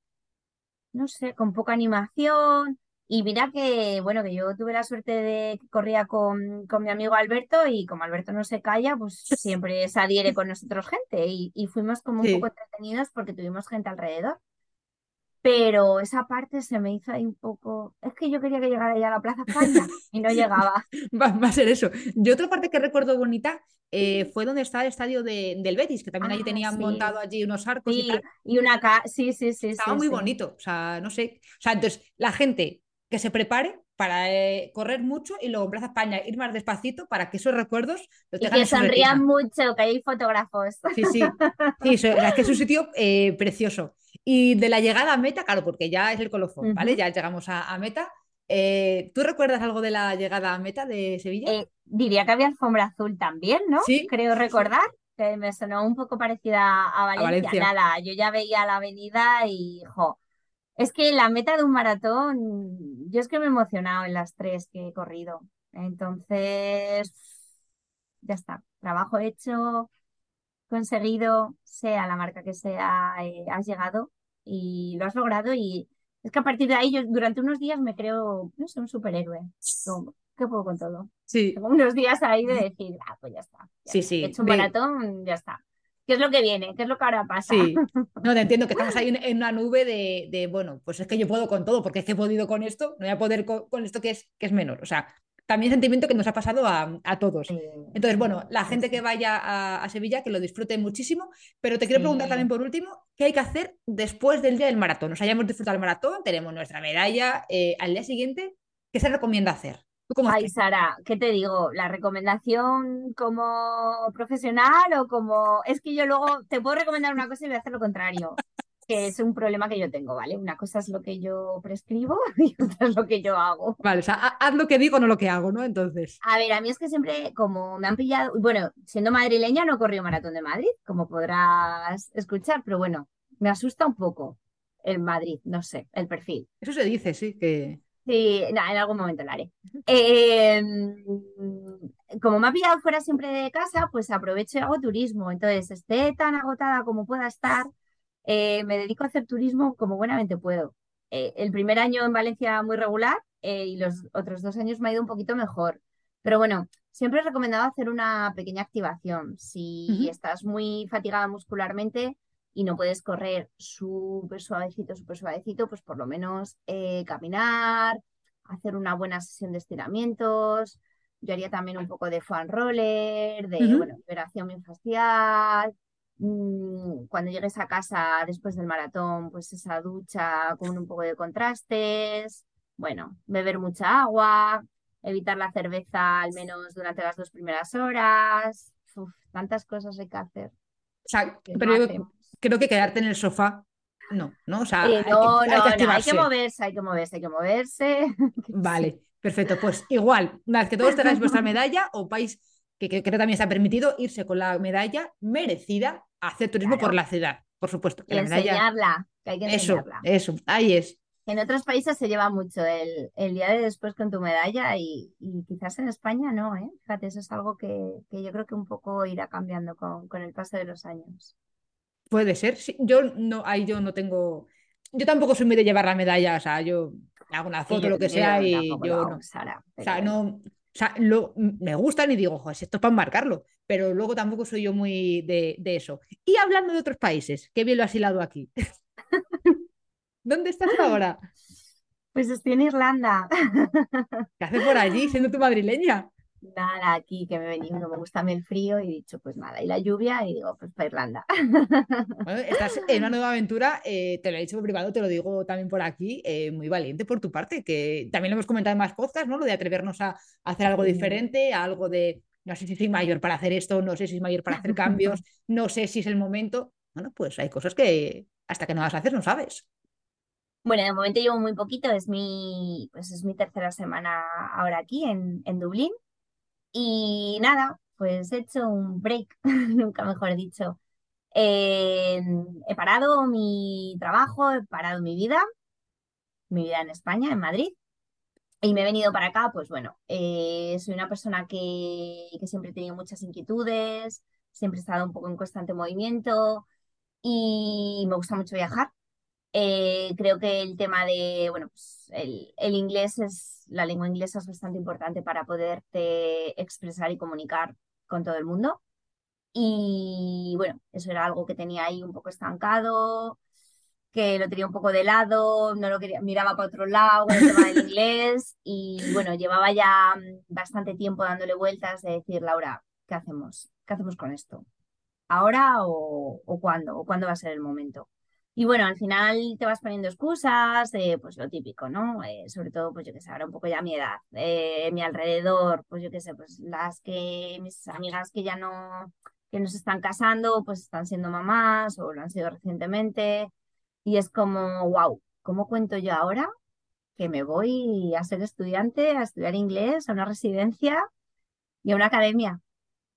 no sé, con poca animación. Y mira que, bueno, que yo tuve la suerte de que corría con, con mi amigo Alberto y como Alberto no se calla, pues siempre se adhiere con nosotros gente y, y fuimos como un poco entretenidos porque tuvimos gente alrededor pero esa parte se me hizo ahí un poco. Es que yo quería que llegara ya a la Plaza España y no llegaba. Va, a ser eso. Yo otra parte que recuerdo bonita eh, fue donde está el estadio del Betis, que también allí ah, tenían montado allí unos arcos y, y una sí, sí, sí. Estaba muy bonito. O sea, no sé. O sea, entonces, la gente que se prepare para eh, correr mucho y luego en Plaza España ir más despacito para que esos recuerdos los Y que sonrían mucho, que hay fotógrafos. Sí, sí. sí es que es un sitio eh, precioso. Y de la llegada a meta, claro, porque ya es el colofón, ¿vale? Ya llegamos a, meta. Eh, ¿Tú recuerdas algo de la llegada a meta de Sevilla? diría que había alfombra azul también, ¿no? Sí. Creo recordar que me sonó un poco parecida a Valencia. a Valencia. Nada, yo ya veía la avenida y, jo, es que la meta de un maratón, yo es que me he emocionado en las tres que he corrido. Entonces, ya está. Trabajo hecho, conseguido, sea la marca que sea, eh, has llegado y lo has logrado. Y es que a partir de ahí, yo durante unos días me creo, no sé, un superhéroe. ¿Qué puedo con todo? Sí. Tengo unos días ahí de decir, ah, pues ya está. sí, sí. He hecho un maratón, ya está. ¿Qué es lo que viene? ¿Qué es lo que ahora pasa? Sí, no, te entiendo que estamos ahí en, una nube de, bueno, pues es que yo puedo con todo, porque es que he podido con esto, no voy a poder con, esto que es, que es menor. O sea, también sentimiento que nos ha pasado a, todos. Entonces, bueno, la gente que vaya a, Sevilla, que lo disfrute muchísimo, pero te quiero preguntar también por último, ¿qué hay que hacer después del día del maratón? O sea, ya hemos disfrutado el maratón, tenemos nuestra medalla, eh, al día siguiente, ¿qué se recomienda hacer? Ay, Sara, ¿qué te digo? ¿La recomendación como profesional o como...? Es que yo luego te puedo recomendar una cosa y voy a hacer lo contrario, que es un problema que yo tengo, ¿vale? Una cosa es lo que yo prescribo y otra es lo que yo hago. Vale, o sea, haz lo que digo, no lo que hago, ¿no? Entonces... A ver, a mí es que siempre, como me han pillado... Bueno, siendo madrileña no corrí Maratón de Madrid, como podrás escuchar, pero bueno, me asusta un poco el Madrid, no sé, el perfil. Eso se dice, sí, que... Sí, en algún momento lo haré. Em, como me ha pillado fuera siempre de casa, pues aprovecho y hago turismo. Entonces, esté tan agotada como pueda estar, eh, me dedico a hacer turismo como buenamente puedo. Eh, el primer año en Valencia muy regular eh, y los otros dos años me ha ido un poquito mejor. Pero bueno, siempre he recomendado hacer una pequeña activación. Si estás muy fatigada muscularmente, y no puedes correr súper suavecito, súper suavecito, pues por lo menos caminar, hacer una buena sesión de estiramientos. Yo haría también un poco de foam roller, de liberación miofascial. Mm, cuando llegues a casa después del maratón, pues esa ducha con un poco de contrastes. Bueno, beber mucha agua, evitar la cerveza al menos durante las dos primeras horas. tantas cosas hay que hacer. pero creo que quedarte en el sofá no, ¿no? O sea, eh, no, hay, que, no, hay, que no, hay que moverse, hay que moverse, hay que moverse. Vale, perfecto. Pues igual, una vez que todos tengáis vuestra medalla, o vais, que, creo que también está permitido, irse con la medalla merecida a hacer turismo por la ciudad, por supuesto. y enseñarla, que hay que enseñarla. Eso, eso, ahí es. En otros países se lleva mucho el, el día de después con tu medalla y, y, quizás en España no, ¿eh? Fíjate, eso es algo que, que yo creo que un poco irá cambiando con, con el paso de los años. Puede ser, Yo no, ahí yo no tengo. Yo tampoco soy muy de llevar la medalla, o sea, yo hago una foto, lo que sea, y yo no. O sea, no. O sea, lo, me gustan y digo, joder, esto es para marcarlo, pero luego tampoco soy yo muy de, de eso. Y hablando de otros países, qué bien lo has hilado aquí. ¿Dónde estás ahora? Pues estoy en Irlanda. ¿Qué haces por allí, siendo tu madrileña? Nada, aquí que me he venido, me gusta el frío y he dicho, pues nada, y la lluvia y digo, pues para Irlanda. Bueno, estás en una nueva aventura, eh, te lo he dicho por privado, te lo digo también por aquí, eh, muy valiente por tu parte, que también lo hemos comentado en más podcasts, ¿no? Lo de atrevernos a, hacer algo diferente, algo de, no sé si soy mayor para hacer esto, no sé si soy mayor para hacer cambios, no sé si es el momento. Bueno, pues hay cosas que hasta que no las haces no sabes. Bueno, de momento llevo muy poquito, es mi, pues es mi tercera semana ahora aquí en, en Dublín. Y nada, pues he hecho un break, nunca mejor dicho. Eh, he parado mi trabajo, he parado mi vida mi vida en España, en Madrid. Y me he venido para acá, pues bueno, eh, soy una persona que, que siempre he tenido muchas inquietudes, siempre he estado un poco en constante movimiento y me gusta mucho viajar. Eh, creo que el tema de, bueno, pues el, el, inglés es, la lengua inglesa es bastante importante para poderte expresar y comunicar con todo el mundo. Y bueno, eso era algo que tenía ahí un poco estancado, que lo tenía un poco de lado, no lo quería, miraba para otro lado, el tema del inglés. Y bueno, llevaba ya bastante tiempo dándole vueltas de decir, Laura, ¿qué hacemos? ¿Qué hacemos con esto? ¿Ahora o, o cuándo? ¿O cuándo va a ser el momento? Y bueno, al final te vas poniendo excusas, eh, pues lo típico, ¿no? Eh, sobre todo, pues yo que sé, ahora un poco ya mi edad, eh, mi alrededor, pues yo qué sé, pues las que, mis amigas que ya no, que no se están casando, pues están siendo mamás o lo han sido recientemente. Y es como, wow, ¿cómo cuento yo ahora que me voy a ser estudiante, a estudiar inglés, a una residencia y a una academia?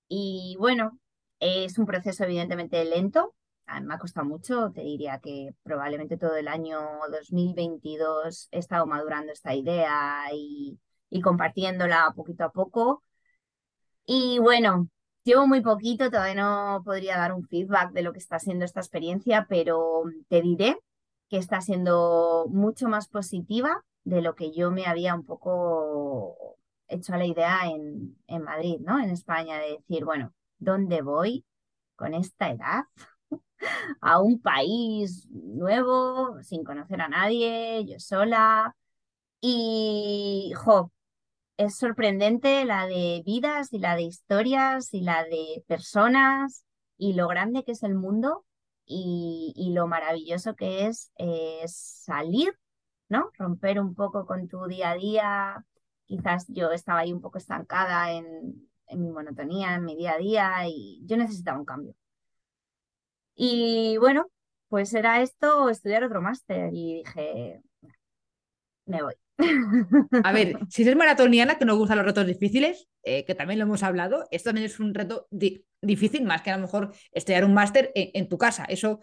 Y bueno, es un proceso evidentemente lento, me ha costado mucho, te diría que probablemente todo el año 2022 he estado madurando esta idea y, compartiéndola poquito a poco. Y bueno, llevo muy poquito, todavía no podría dar un feedback de lo que está siendo esta experiencia, pero te diré que está siendo mucho más positiva de lo que yo me había un poco hecho a la idea en, en Madrid, ¿no? En España, de decir, bueno, ¿dónde voy con esta edad? A un país nuevo, sin conocer a nadie, yo sola. Y, jo, es sorprendente la de vidas y la de historias y la de personas y lo grande que es el mundo y, lo maravilloso que es eh, salir, ¿no? Romper un poco con tu día a día. Quizás yo estaba ahí un poco estancada en, en mi monotonía, en mi día a día y yo necesitaba un cambio. Y bueno, pues era esto estudiar otro máster y dije, me voy. A ver, si eres maratoniana, que no gustan los retos difíciles, eh, que también lo hemos hablado, esto también es un reto difícil, más que a lo mejor estudiar un máster en, tu casa. Eso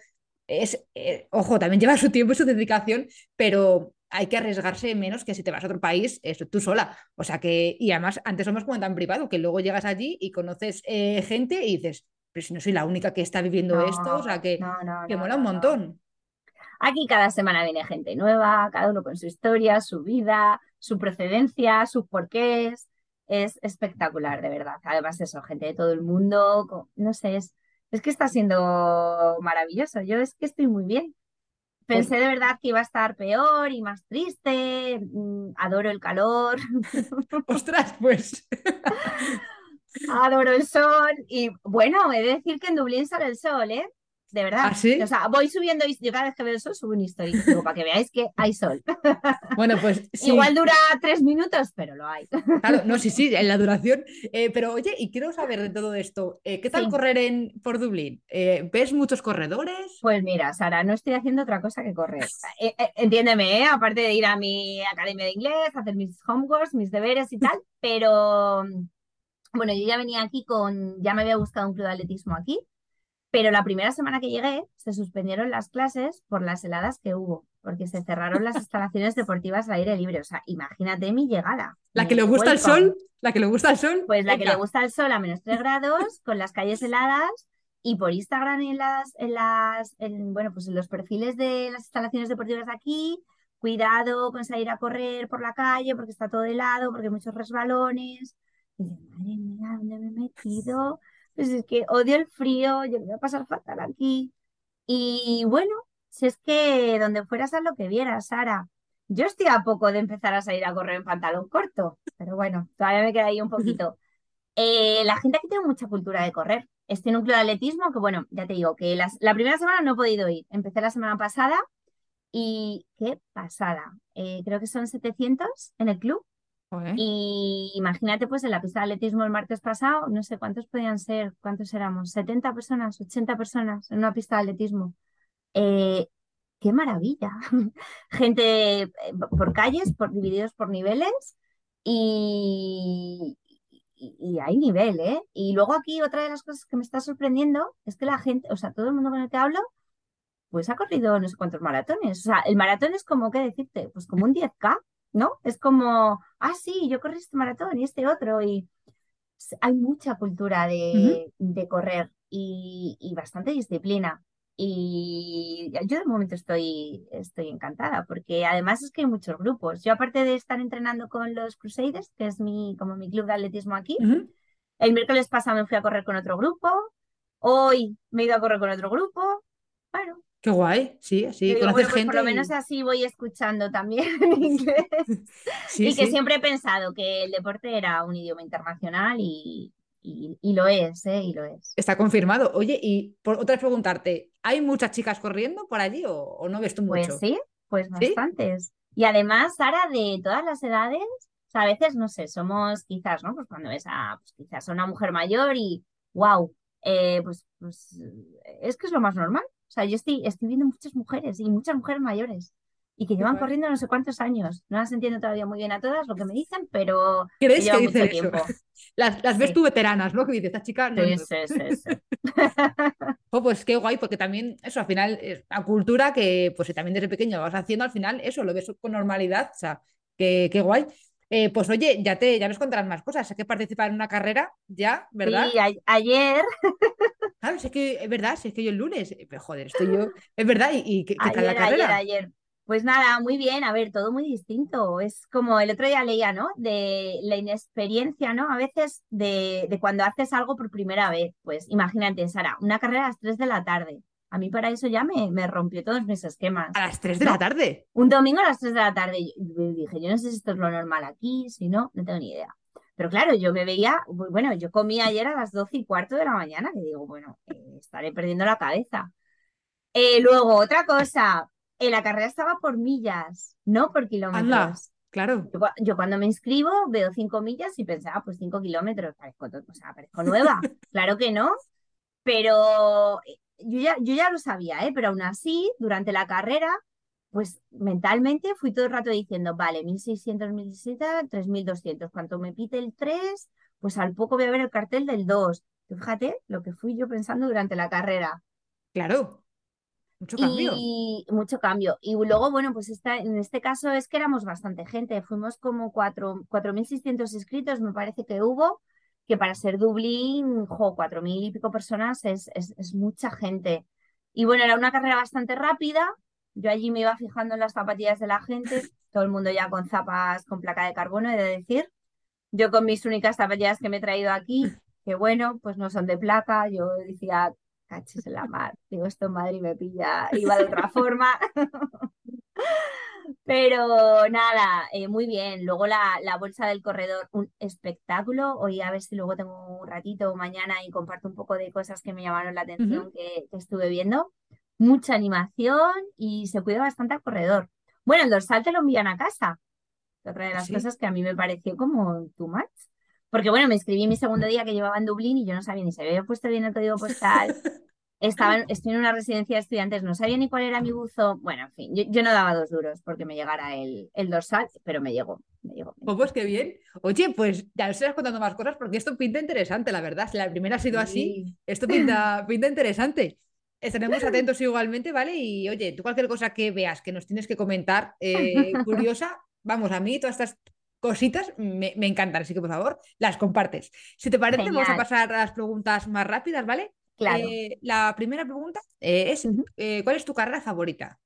es, eh, ojo, también lleva su tiempo y su dedicación, pero hay que arriesgarse menos que si te vas a otro país tú sola. O sea que, y además, antes lo hemos comentado en privado, que luego llegas allí y conoces eh, gente y dices, pero si no soy la única que está viviendo esto, o sea que, que mola un montón. Aquí cada semana viene gente nueva, cada uno con su historia, su vida, su procedencia, sus porqués. Es espectacular, de verdad. Además, eso, gente de todo el mundo, no sé, es, es que está siendo maravilloso. Yo es que estoy muy bien. Pues Pensé de verdad que iba a estar peor y más triste. Mm, adoro el calor. Ostras, pues. Adoro el sol. Y bueno, he de decir que en Dublín sale el sol, ¿eh? De verdad. ¿Ah, sí? O sea, voy subiendo, yo cada vez que veo el sol subo un historia para que veáis que hay sol. Bueno, pues sí. Igual dura tres minutos, pero lo hay. Claro, no, sí, sí, en la duración. Eh, pero oye, y quiero saber de todo esto, eh, ¿qué tal sí. correr en, por Dublín? Eh, ¿Ves muchos corredores? Pues mira, Sara, no estoy haciendo otra cosa que correr. entiéndeme, aparte de ir a mi academia de inglés, hacer mis homeworks, mis deberes y tal, pero bueno, yo ya venía aquí con, ya me había buscado un club de atletismo aquí, pero la primera semana que llegué se suspendieron las clases por las heladas que hubo, porque se cerraron las instalaciones deportivas al aire libre. O sea, imagínate mi llegada. La que le gusta el sol, la que le gusta el sol. Pues la que le gusta el sol a menos 3 grados, con las calles heladas y por Instagram en las, en las, en, bueno, pues en los perfiles de las instalaciones deportivas de aquí, cuidado con salir a correr por la calle porque está todo helado, porque hay muchos resbalones. Y digo, madre mía, ¿dónde me he metido? Pues es que odio el frío, yo me voy a pasar fatal aquí. Y bueno, si es que donde fueras a lo que vieras, Sara. Yo estoy a poco de empezar a salir a correr en pantalón corto, pero bueno, todavía me queda ahí un poquito. Eh, la gente aquí tiene mucha cultura de correr. Un club de atletismo que, bueno, ya te digo, que las, la primera semana no he podido ir. Empecé la semana pasada y qué pasada. Eh, creo que son 700 en el club y imagínate, pues en la pista de atletismo el martes pasado, no sé cuántos podían ser, cuántos éramos, 70 personas, 80 personas en una pista de atletismo. Eh, ¡Qué maravilla! Gente eh, por calles, por, divididos por niveles y, y, hay nivel, ¿eh? Y luego aquí otra de las cosas que me está sorprendiendo es que la gente, o sea, todo el mundo con el que hablo pues ha corrido no sé cuántos maratones. O sea, el maratón es como, ¿qué decirte? Pues como un 10K, ¿no? Es como, ah, sí, yo corrí este maratón y este otro. Y hay mucha cultura de, de correr y, y, bastante disciplina. Y yo de momento estoy, estoy encantada porque además es que hay muchos grupos. Yo aparte de estar entrenando con los Crusaders, que es mi, como mi club de atletismo aquí, el miércoles pasado me fui a correr con otro grupo, hoy me he ido a correr con otro grupo. Bueno, Qué guay, sí, sí, conoces bueno, pues gente. por lo menos así voy escuchando también en inglés. Sí, y que sí. siempre he pensado que el deporte era un idioma internacional y, y, y lo es, ¿eh? Y lo es. Está confirmado. Oye, y por otra vez preguntarte, ¿hay muchas chicas corriendo por allí o, o no ves tú Pues mucho? sí, pues ¿Sí? bastantes. Y además, Sara, de todas las edades, o sea, a veces, no sé, somos quizás, ¿no? Pues cuando ves a, pues quizás a una mujer mayor y, wow, pues, pues es que es lo más normal. O sea, yo estoy, estoy viendo muchas mujeres y muchas mujeres mayores y que llevan corriendo no sé cuántos años. No las entiendo todavía muy bien a todas lo que me dicen, pero ¿Crees que mucho eso? tiempo. Las, las ves Sí, tú veteranas, ¿no? Que dices, esta chica no sí, sí, sí, sí. Oh, pues qué guay, porque también eso, al final, es una cultura que, pues también desde pequeño vas haciendo, al final eso lo ves con normalidad, o sea, qué, qué guay. Eh, pues oye, ya te, ya nos contarás más cosas, sé que participar en una carrera ya, ¿verdad? Sí, ayer, Claro, es que es verdad, es que yo el lunes, eh, pero joder, estoy yo, es verdad, ¿y, y qué, qué tal la Ayer, ayer, carrera? ayer. Pues nada, muy bien, a ver, todo muy distinto. Es como el otro día leía, ¿no? De la inexperiencia, ¿no? A veces de, de cuando haces algo por primera vez. Pues imagínate, Sara, una carrera a las 3 de la tarde. A mí para eso ya me, me rompió todos mis A esquemas, las 3 de la tarde. Un domingo a las 3 de la tarde. Yo, dije, yo no sé si esto es lo normal aquí, si no, no tengo ni idea. Pero claro, yo me veía, bueno, yo comí ayer a las 12 y cuarto de la mañana, que digo, bueno, eh, estaré perdiendo la cabeza. Eh, luego, otra cosa, eh, la carrera estaba por millas, no por Anda, kilómetros. claro. Yo, cua- yo cuando me inscribo veo cinco millas y pensaba, pues cinco kilómetros, parezco, o sea, parezco nueva. Claro que no, pero eh, yo ya, yo ya lo sabía, ¿eh? Pero aún así, durante la carrera, pues mentalmente fui todo el rato diciendo, vale, 1600, 1700, 3200. Cuanto me pite el 3, pues al poco voy a ver el cartel del 2. Fíjate lo que fui yo pensando durante la carrera. Claro, mucho cambio. Y mucho cambio. Y luego, bueno, pues esta, en este caso es que éramos bastante gente. Fuimos como cuatro- 4.600 inscritos, me parece que hubo, que para ser Dublín, jo, 4.000 y pico personas es, es, es mucha gente. Y bueno, era una carrera bastante rápida. Yo allí me iba fijando en las zapatillas de la gente, todo el mundo ya con zapas con placa de carbono, he de decir. Yo con mis únicas zapatillas que me he traído aquí, que bueno, pues no son de placa. Yo decía, caches en la mar. Digo, esto en Madrid me pilla, iba de otra forma. Pero nada, eh, muy bien. Luego la, la bolsa del corredor, un espectáculo. Hoy a ver si luego tengo un ratito mañana y comparto un poco de cosas que me llamaron la atención que, que estuve viendo. Mucha animación y se cuida bastante al corredor. Bueno, el dorsal te lo envían a casa. Otra de ¿Ah, las sí? cosas que a mí me pareció como too much. Porque bueno, me inscribí mi segundo día que llevaba en Dublín y yo no sabía ni si había puesto bien el código postal. Estaba en- estoy en una residencia de estudiantes, no sabía ni cuál era mi buzo. Bueno, en fin, yo, yo no daba dos duros porque me llegara el, el dorsal, pero me llegó, me llegó. Oh, pues qué bien. Oye, pues ya nos irás contando más cosas porque esto pinta interesante, la verdad. Si la primera ha sido así, Sí. esto pinta, pinta interesante. Estaremos atentos igualmente, ¿vale? Y oye, tú cualquier cosa que veas que nos tienes que comentar, eh, curiosa, vamos, a mí todas estas cositas me, me encantan, así que por favor, las compartes. Si te parece, vamos a pasar a las preguntas más rápidas, ¿vale? Claro. Eh, la primera pregunta eh, es, eh, ¿cuál es tu carrera favorita?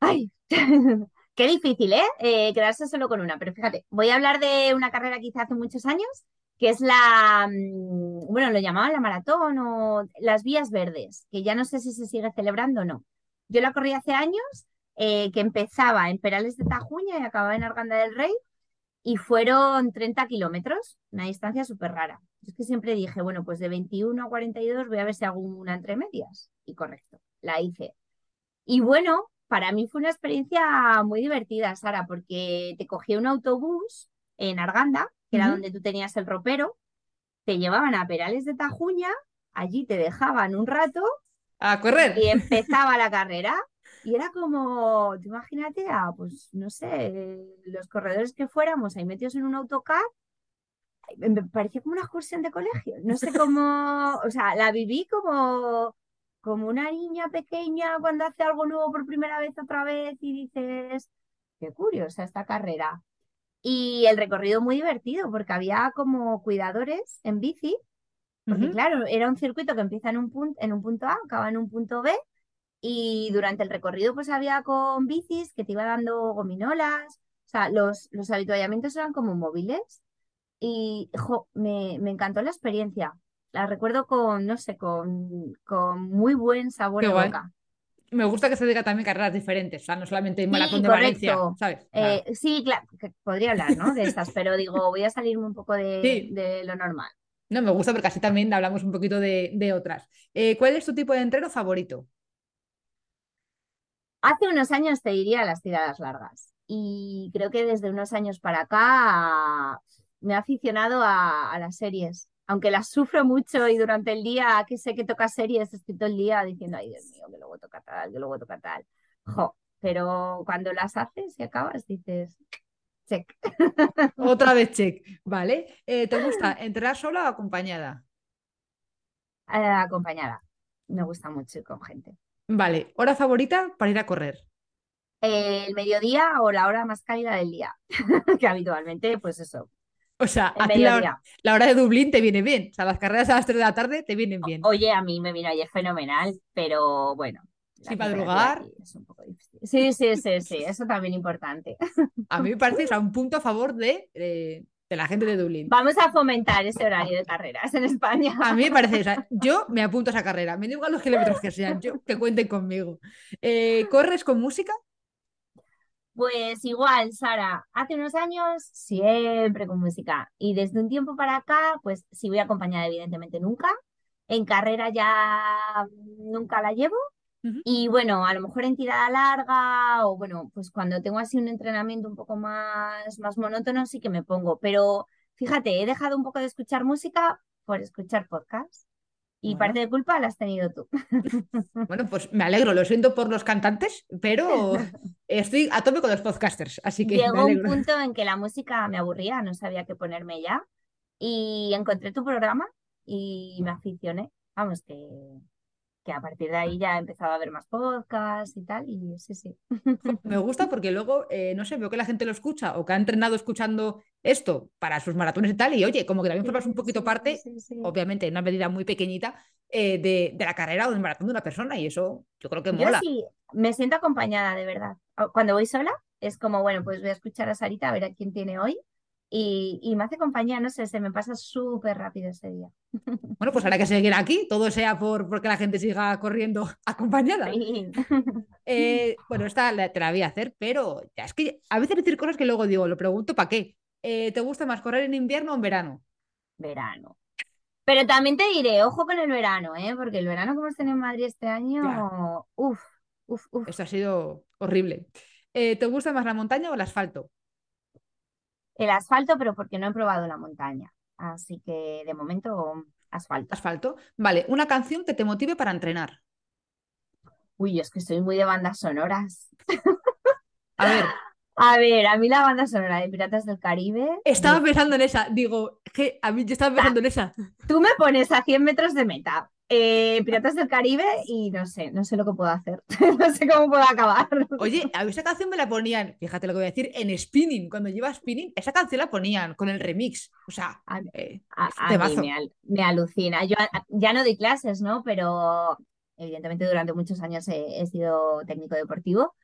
Ay, qué difícil, ¿eh? Quedarse solo con una. Pero fíjate, voy a hablar de una carrera que hice hace muchos años, que es la, mm, bueno, lo llamaban la maratón o las vías verdes, que ya no sé si se sigue celebrando o no. Yo la corrí hace años, que empezaba en Perales de Tajuña y acababa en Arganda del Rey, y fueron 30 kilómetros, una distancia súper rara. Es que siempre dije, bueno, pues de 21 a 42 voy a ver si hago una entre medias. Y correcto, la hice. Y bueno, para mí fue una experiencia muy divertida, Sara, porque te cogía un autobús en Arganda, que era donde tú tenías el ropero, te llevaban a Perales de Tajuña, allí te dejaban un rato A correr. y empezaba la carrera. Y era como, tú imagínate a, pues, no sé, los corredores que fuéramos ahí metidos en un autocar, me parecía como una excursión de colegio. No sé cómo, o sea, la viví como, como una niña pequeña cuando hace algo nuevo por primera vez otra vez y dices, qué curiosa esta carrera. Y el recorrido muy divertido porque había como cuidadores en bici, porque claro, era un circuito que empieza en un, punto, en un punto A, acaba en un punto B y durante el recorrido pues había con bicis que te iba dando gominolas, o sea, los, los habituallamientos eran como móviles y me, me encantó la experiencia la recuerdo con, no sé, con, con muy buen sabor de boca. Me gusta que se diga también carreras diferentes, o sea, no solamente maratón de Valencia, ¿sabes? Eh, sí, claro, podría hablar, ¿no? De estas, pero digo, voy a salirme un poco de, lo normal. No, me gusta porque así también hablamos un poquito de, otras. Eh, ¿Cuál es tu tipo de entreno favorito? Hace unos años te diría las tiradas largas y creo que desde unos años para acá me he aficionado a las series aunque las sufro mucho y durante el día que sé que toca series, estoy todo el día diciendo, ay Dios mío, que luego toca tal, que luego toca tal. Jo, pero cuando las haces y acabas, dices, check. Otra vez check, ¿vale? Eh, ¿Te gusta entrar sola o acompañada? Eh, acompañada. Me gusta mucho ir con gente. Vale, ¿hora favorita para ir a correr? el mediodía o la hora más cálida del día, que habitualmente, pues eso, o sea, la hora, de Dublín te viene bien. O sea, las carreras a las 3 de la tarde te vienen bien. Oye, a mí me vino ayer fenomenal, pero bueno. Sí, madrugar. Sí, sí, sí, sí, eso también importante. A mí me parece un punto a favor de, de, la gente de Dublín. Vamos a fomentar ese horario de carreras en España. A mí me parece, o sea, yo me apunto a esa carrera, me da igual los kilómetros que sean, yo que cuenten conmigo. Eh, ¿Corres con música? Pues igual, Sara, hace unos años siempre con música y desde un tiempo para acá, pues si voy acompañada, evidentemente nunca. En carrera ya nunca la llevo. Y bueno, a lo mejor en tirada larga o bueno, pues cuando tengo así un entrenamiento un poco más, más monótono sí que me pongo. Pero fíjate, he dejado un poco de escuchar música por escuchar podcasts. Y parte de culpa la has tenido tú. Bueno, pues me alegro, lo siento por los cantantes, pero estoy a tope con los podcasters, así que... Llegó un punto en que la música me aburría, no sabía qué ponerme ya, y encontré tu programa y me aficioné. Vamos, que, que a partir de ahí ya he empezado a ver más podcasts y tal, y sí, sí. Me gusta porque luego, eh, no sé, veo que la gente lo escucha o que ha entrenado escuchando esto para sus maratones y tal, y oye, como que también formas un poquito parte, obviamente en una medida muy pequeñita, eh, de, de, la carrera o del maratón de una persona, y eso yo creo que mola. Yo sí, me siento acompañada, de verdad. Cuando voy sola, es como, bueno, pues voy a escuchar a Sarita a ver a quién tiene hoy y, me hace compañía, no sé, se me pasa súper rápido ese día. Bueno, pues habrá que seguir aquí, todo sea por porque la gente siga corriendo acompañada. Eh, bueno, esta te la voy a hacer, pero ya es que a veces decir cosas que luego digo, lo pregunto para qué. Eh, ¿Te gusta más correr en invierno o en verano? Verano. Pero también te diré, ojo con el verano, ¿eh? porque el verano como está en Madrid este año, uff, uff, uff. Eso ha sido horrible. Eh, ¿Te gusta más la montaña o el asfalto? El asfalto, pero porque no he probado la montaña. Así que de momento asfalto. Asfalto. Vale, una canción que te motive para entrenar. Uy, es que estoy muy de bandas sonoras. A ver. A ver, a mí la banda sonora de Piratas del Caribe. Estaba pensando en esa, digo, que a mí yo estaba pensando en esa. Tú me pones a 100 metros de meta eh, Piratas del Caribe y no sé, no sé lo que puedo hacer, no sé cómo puedo acabar. Oye, a esa canción me la ponían, fíjate lo que voy a decir, en spinning, cuando lleva spinning, esa canción la ponían con el remix, o sea, a, eh, mí me, alucina. Yo ya no doy clases, ¿no? Pero evidentemente durante muchos años he, sido técnico deportivo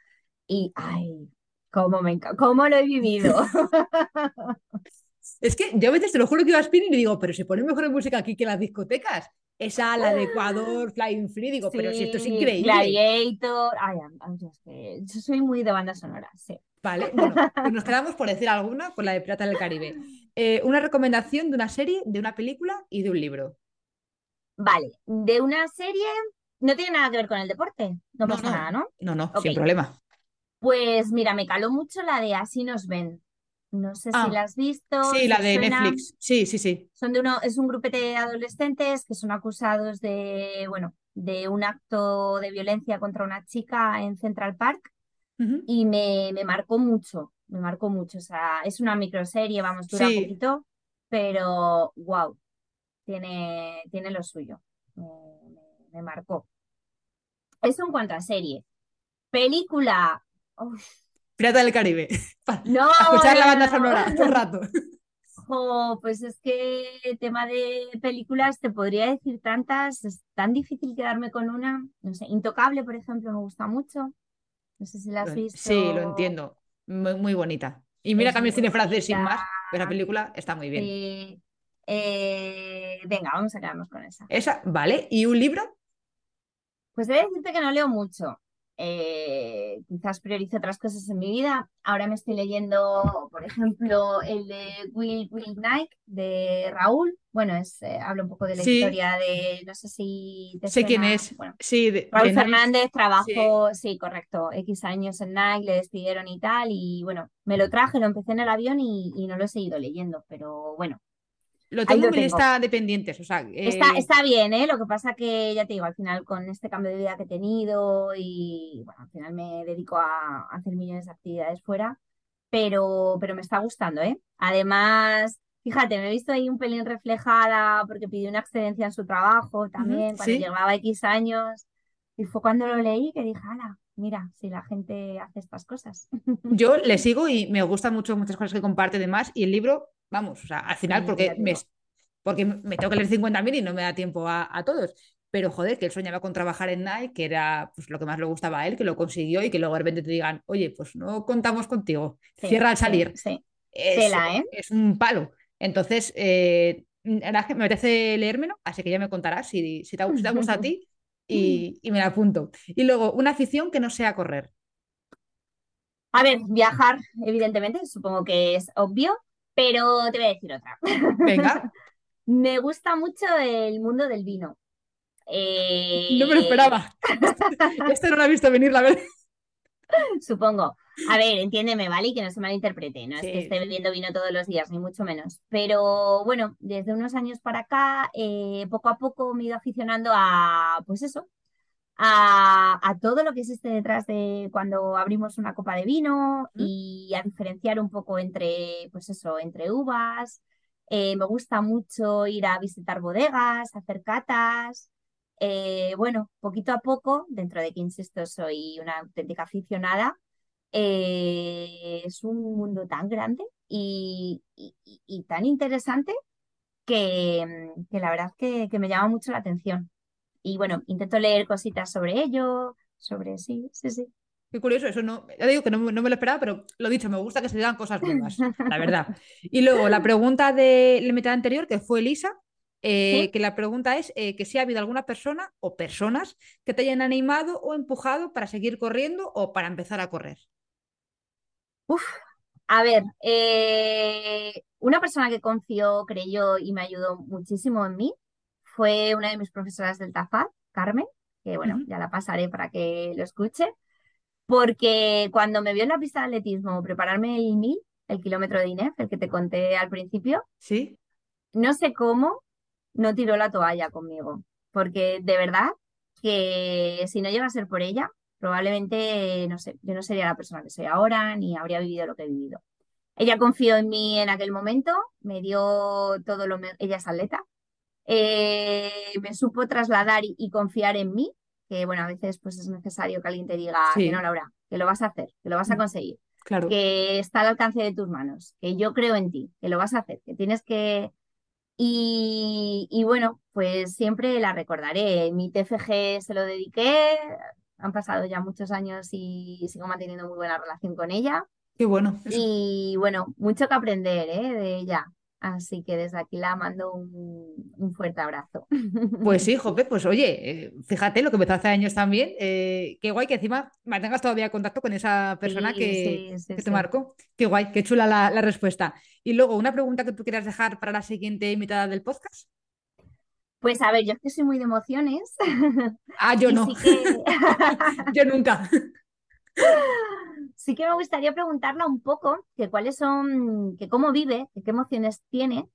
y, ay, cómo, me, cómo lo he vivido. Es que yo a veces te lo juro que iba a spinning y digo, pero se pone mejor música aquí que en las discotecas esa, la de Ecuador, Flying Free, digo, pero si esto es increíble. Gladiator, ay, yo soy muy de banda sonora, sí. Vale, bueno, pues nos quedamos por decir alguna con la de Pirata del Caribe. Eh, una recomendación de una serie, de una película y de un libro. Vale, de una serie no tiene nada que ver con el deporte, no, pasa nada, ¿no? No, no, sin problema. Pues mira, me caló mucho la de Así nos ven. No sé si ah, la has visto. Sí, la de Netflix. Sí, sí, sí. Son de uno, es un grupo de adolescentes que son acusados de, bueno, de un acto de violencia contra una chica en Central Park y me, me, marcó mucho, me marcó mucho. O sea, es una microserie, vamos, dura un poquito, pero wow, tiene, tiene lo suyo. Me, me marcó. Eso en cuanto a serie. Película. uf, Pirata del Caribe. Para No, escuchar la no, banda no. sonora todo el rato. Jo, pues es que el tema de películas te podría decir tantas, es tan difícil quedarme con una. No sé, Intocable, por ejemplo, me gusta mucho. No sé si la has visto. Sí, lo entiendo. Muy, muy bonita. Y mira Es que a mí el muy cine francés sin más, pero la película está muy bien. Sí. Eh, venga, vamos a quedarnos con esa. Esa, vale. ¿Y un libro? Pues he de decirte que no leo mucho. Eh, quizás priorice otras cosas en mi vida. Ahora me estoy leyendo, por ejemplo, el de Will, Will Knight de Raúl. Bueno, es, eh, habla un poco de la Sí. historia de, no sé si te Sé quién es. bueno, Sí, de, Raúl de. Fernández trabajó, sí, correcto, X años en Nike, le despidieron y tal, y bueno, me lo traje, lo empecé en el avión y, y no lo he seguido leyendo, pero bueno, Lo tengo en mi lista de pendientes. O sea, Está, eh, está bien, ¿eh? Lo que pasa que, ya te digo, al final con este cambio de vida que he tenido y, bueno, al final me dedico a, a hacer millones de actividades fuera, pero, pero me está gustando, ¿eh? Además, fíjate, me he visto ahí un pelín reflejada porque pidió una excedencia en su trabajo también cuando sí. llevaba X años y fue cuando lo leí que dije, ala, mira, si la gente hace estas cosas. Yo le sigo y me gustan mucho muchas cosas que comparte demás. Y el libro, vamos, o sea, al final, porque me, porque me tengo que leer 50.000 y no me da tiempo a, a todos. Pero joder, que él soñaba con trabajar en Nike, que era pues, lo que más le gustaba a él, que lo consiguió y que luego de repente te digan, oye, pues no contamos contigo, sí, cierra al salir. sí. Es, Tela, ¿eh? es un palo. Entonces, eh, me apetece leérmelo, así que ya me contarás si, si te, si te gusta a ti y, y me la apunto. Y luego, una afición que no sea correr. A ver, viajar, evidentemente, supongo que es obvio, pero te voy a decir otra. Venga, Me gusta mucho el mundo del vino. no me lo Eh, esperaba. Este no lo he visto venir, la verdad. supongo. A ver, entiéndeme, ¿vale? Y que no se malinterprete, no es que esté bebiendo vino todos los días, ni mucho menos. Pero bueno, desde unos años para acá, eh, poco a poco me he ido aficionando a, pues eso, a, a todo lo que existe detrás de cuando abrimos una copa de vino y a diferenciar un poco entre, pues eso, entre uvas. Eh, me gusta mucho ir a visitar bodegas, hacer catas. Eh, bueno, poquito a poco, dentro de que, insisto, soy una auténtica aficionada, eh, es un mundo tan grande y, y- y- y tan interesante que, que la verdad que, que me llama mucho la atención. Y bueno, intento leer cositas sobre ello, sobre sí, sí, sí. Qué curioso, eso no, ya digo que no, me no me lo esperaba, pero lo dicho, me gusta que se digan cosas nuevas, la verdad. Y luego la pregunta de la mitad anterior, que fue Elisa, eh, ¿Sí? que la pregunta es eh, que si ha habido alguna persona o personas que te hayan animado o empujado para seguir corriendo o para empezar a correr. Uf, a ver, eh, una persona que confió, creyó y me ayudó muchísimo en mí fue una de mis profesoras del TAFAD, Carmen, que bueno, ya la pasaré para que lo escuche, porque cuando me vio en la pista de atletismo prepararme el 1000, el kilómetro de INEF, el que te conté al principio, ¿Sí? no sé cómo no tiró la toalla conmigo, porque de verdad que si no llega a ser por ella, probablemente, no sé, yo no sería la persona que soy ahora, ni habría vivido lo que he vivido. Ella confió en mí en aquel momento, me dio todo lo... me- Ella es atleta, eh, me supo trasladar y, y confiar en mí, que bueno, a veces pues es necesario que alguien te diga que no, Laura, que lo vas a hacer, que lo vas a Mm, conseguir, claro. que está al alcance de tus manos, que yo creo en ti, que lo vas a hacer, que tienes que... Y, y bueno, pues siempre la recordaré. Mi TFG se lo dediqué, han pasado ya muchos años y sigo manteniendo muy buena relación con ella. Qué bueno. Eso. Y bueno, mucho que aprender, ¿eh? de ella. Así que desde aquí la mando un, un fuerte abrazo. Pues sí, Jope, pues oye, eh, fíjate lo que empezó hace años también. eh, qué guay que encima mantengas todavía contacto con esa persona Sí, que, sí, sí, que te marcó. Qué guay, qué chula la, la respuesta. Y luego, una pregunta que tú quieras dejar para la siguiente invitada del podcast. Pues a ver, yo es que soy muy de emociones Ah, yo no, que yo nunca. Sí que me gustaría preguntarla un poco que cuáles son, que cómo vive, que qué emociones tiene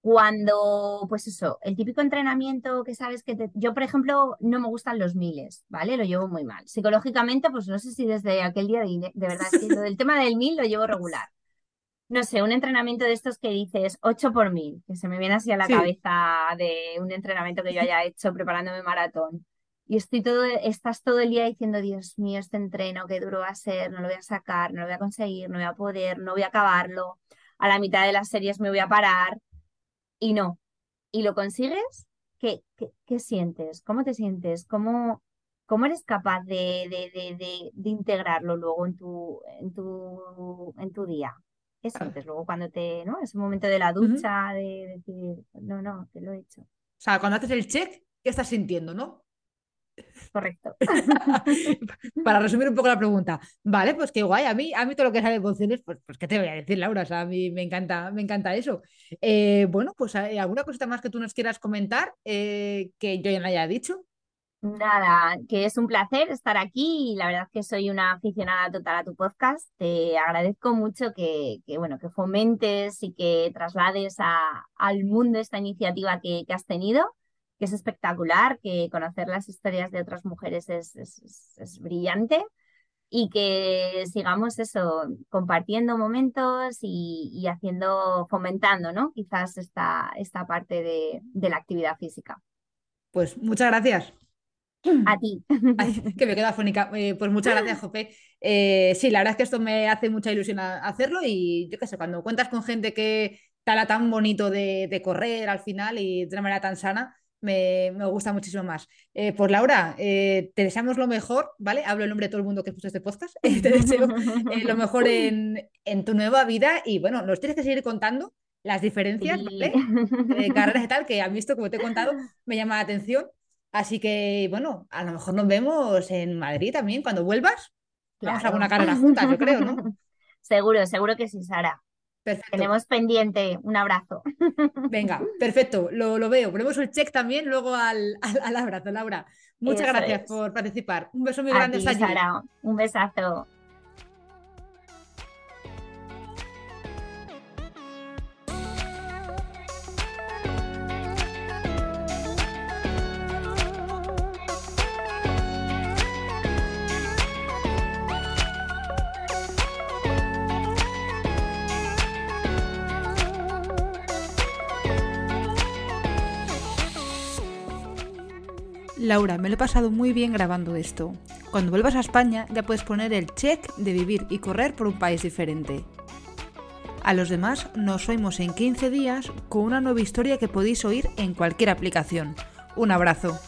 cuando, pues eso, el típico entrenamiento que sabes que te- yo, por ejemplo, no me gustan los miles, ¿vale? Lo llevo muy mal. Psicológicamente, pues no sé si desde aquel día de, de verdad, es que lo del tema del mil lo llevo regular. No sé, un entrenamiento de estos que dices 8 por mil, que se me viene así a la Sí, cabeza de un entrenamiento que yo haya hecho preparándome maratón. Y estoy todo, estás todo el día diciendo, Dios mío, este entreno, qué duro va a ser, no lo voy a sacar, no lo voy a conseguir, no voy a poder, no voy a acabarlo, a la mitad de las series me voy a parar y no. Y lo consigues, ¿qué, qué, sientes? ¿Cómo te sientes? ¿Cómo, cómo eres capaz de, de, de, de, integrarlo luego en tu, en tu, en tu día? ¿Qué sientes luego cuando te, ¿no? Es un momento de la ducha, de decir, no, no, te lo he hecho. O sea, cuando haces el check, ¿qué estás sintiendo, no? Correcto. Para resumir un poco la pregunta. Vale, pues qué guay. A mí, a mí todo lo que sale de emociones, pues, pues qué te voy a decir, Laura. O sea, a mí me encanta, me encanta eso. Eh, bueno, pues alguna cosita más que tú nos quieras comentar eh, que yo ya no haya dicho. Nada, que es un placer estar aquí y la verdad que soy una aficionada total a tu podcast. Te agradezco mucho que, bueno, que fomentes y que traslades a, al mundo esta iniciativa que, que has tenido que es espectacular, que conocer las historias de otras mujeres es, es, brillante y que sigamos eso, compartiendo momentos y, haciendo, fomentando, ¿no? Quizás esta, esta parte de, la actividad física. Pues muchas gracias. A ti. que me queda fónica. Eh, pues muchas gracias, Jope. Eh, sí, la verdad es que esto me hace mucha ilusión hacerlo y yo qué sé, cuando cuentas con gente que tal tan bonito de, de correr al final y de una manera tan sana, me, gusta muchísimo más. Eh, pues Laura, eh, te deseamos lo mejor, ¿vale? Hablo en nombre de todo el mundo que puso este podcast. te deseo eh, lo mejor en, tu nueva vida y bueno, nos tienes que seguir contando las diferencias de carreras y tal, que a mí esto, como te he contado, me llama la atención. Así que, bueno, a lo mejor nos vemos en Madrid también cuando vuelvas. Vamos a alguna carrera juntas, yo creo, ¿no? Seguro, seguro que sí, Sara. Tenemos pendiente. Un abrazo. Venga, perfecto, lo, lo, veo. Ponemos el check también luego al, al, abrazo, Laura. Muchas gracias por participar. Un beso muy grande. Ti, Sara. Un besazo. Laura, me lo he pasado muy bien grabando esto. Cuando vuelvas a España ya puedes poner el check de vivir y correr por un país diferente. A los demás nos oímos en 15 días con una nueva historia que podéis oír en cualquier aplicación. Un abrazo.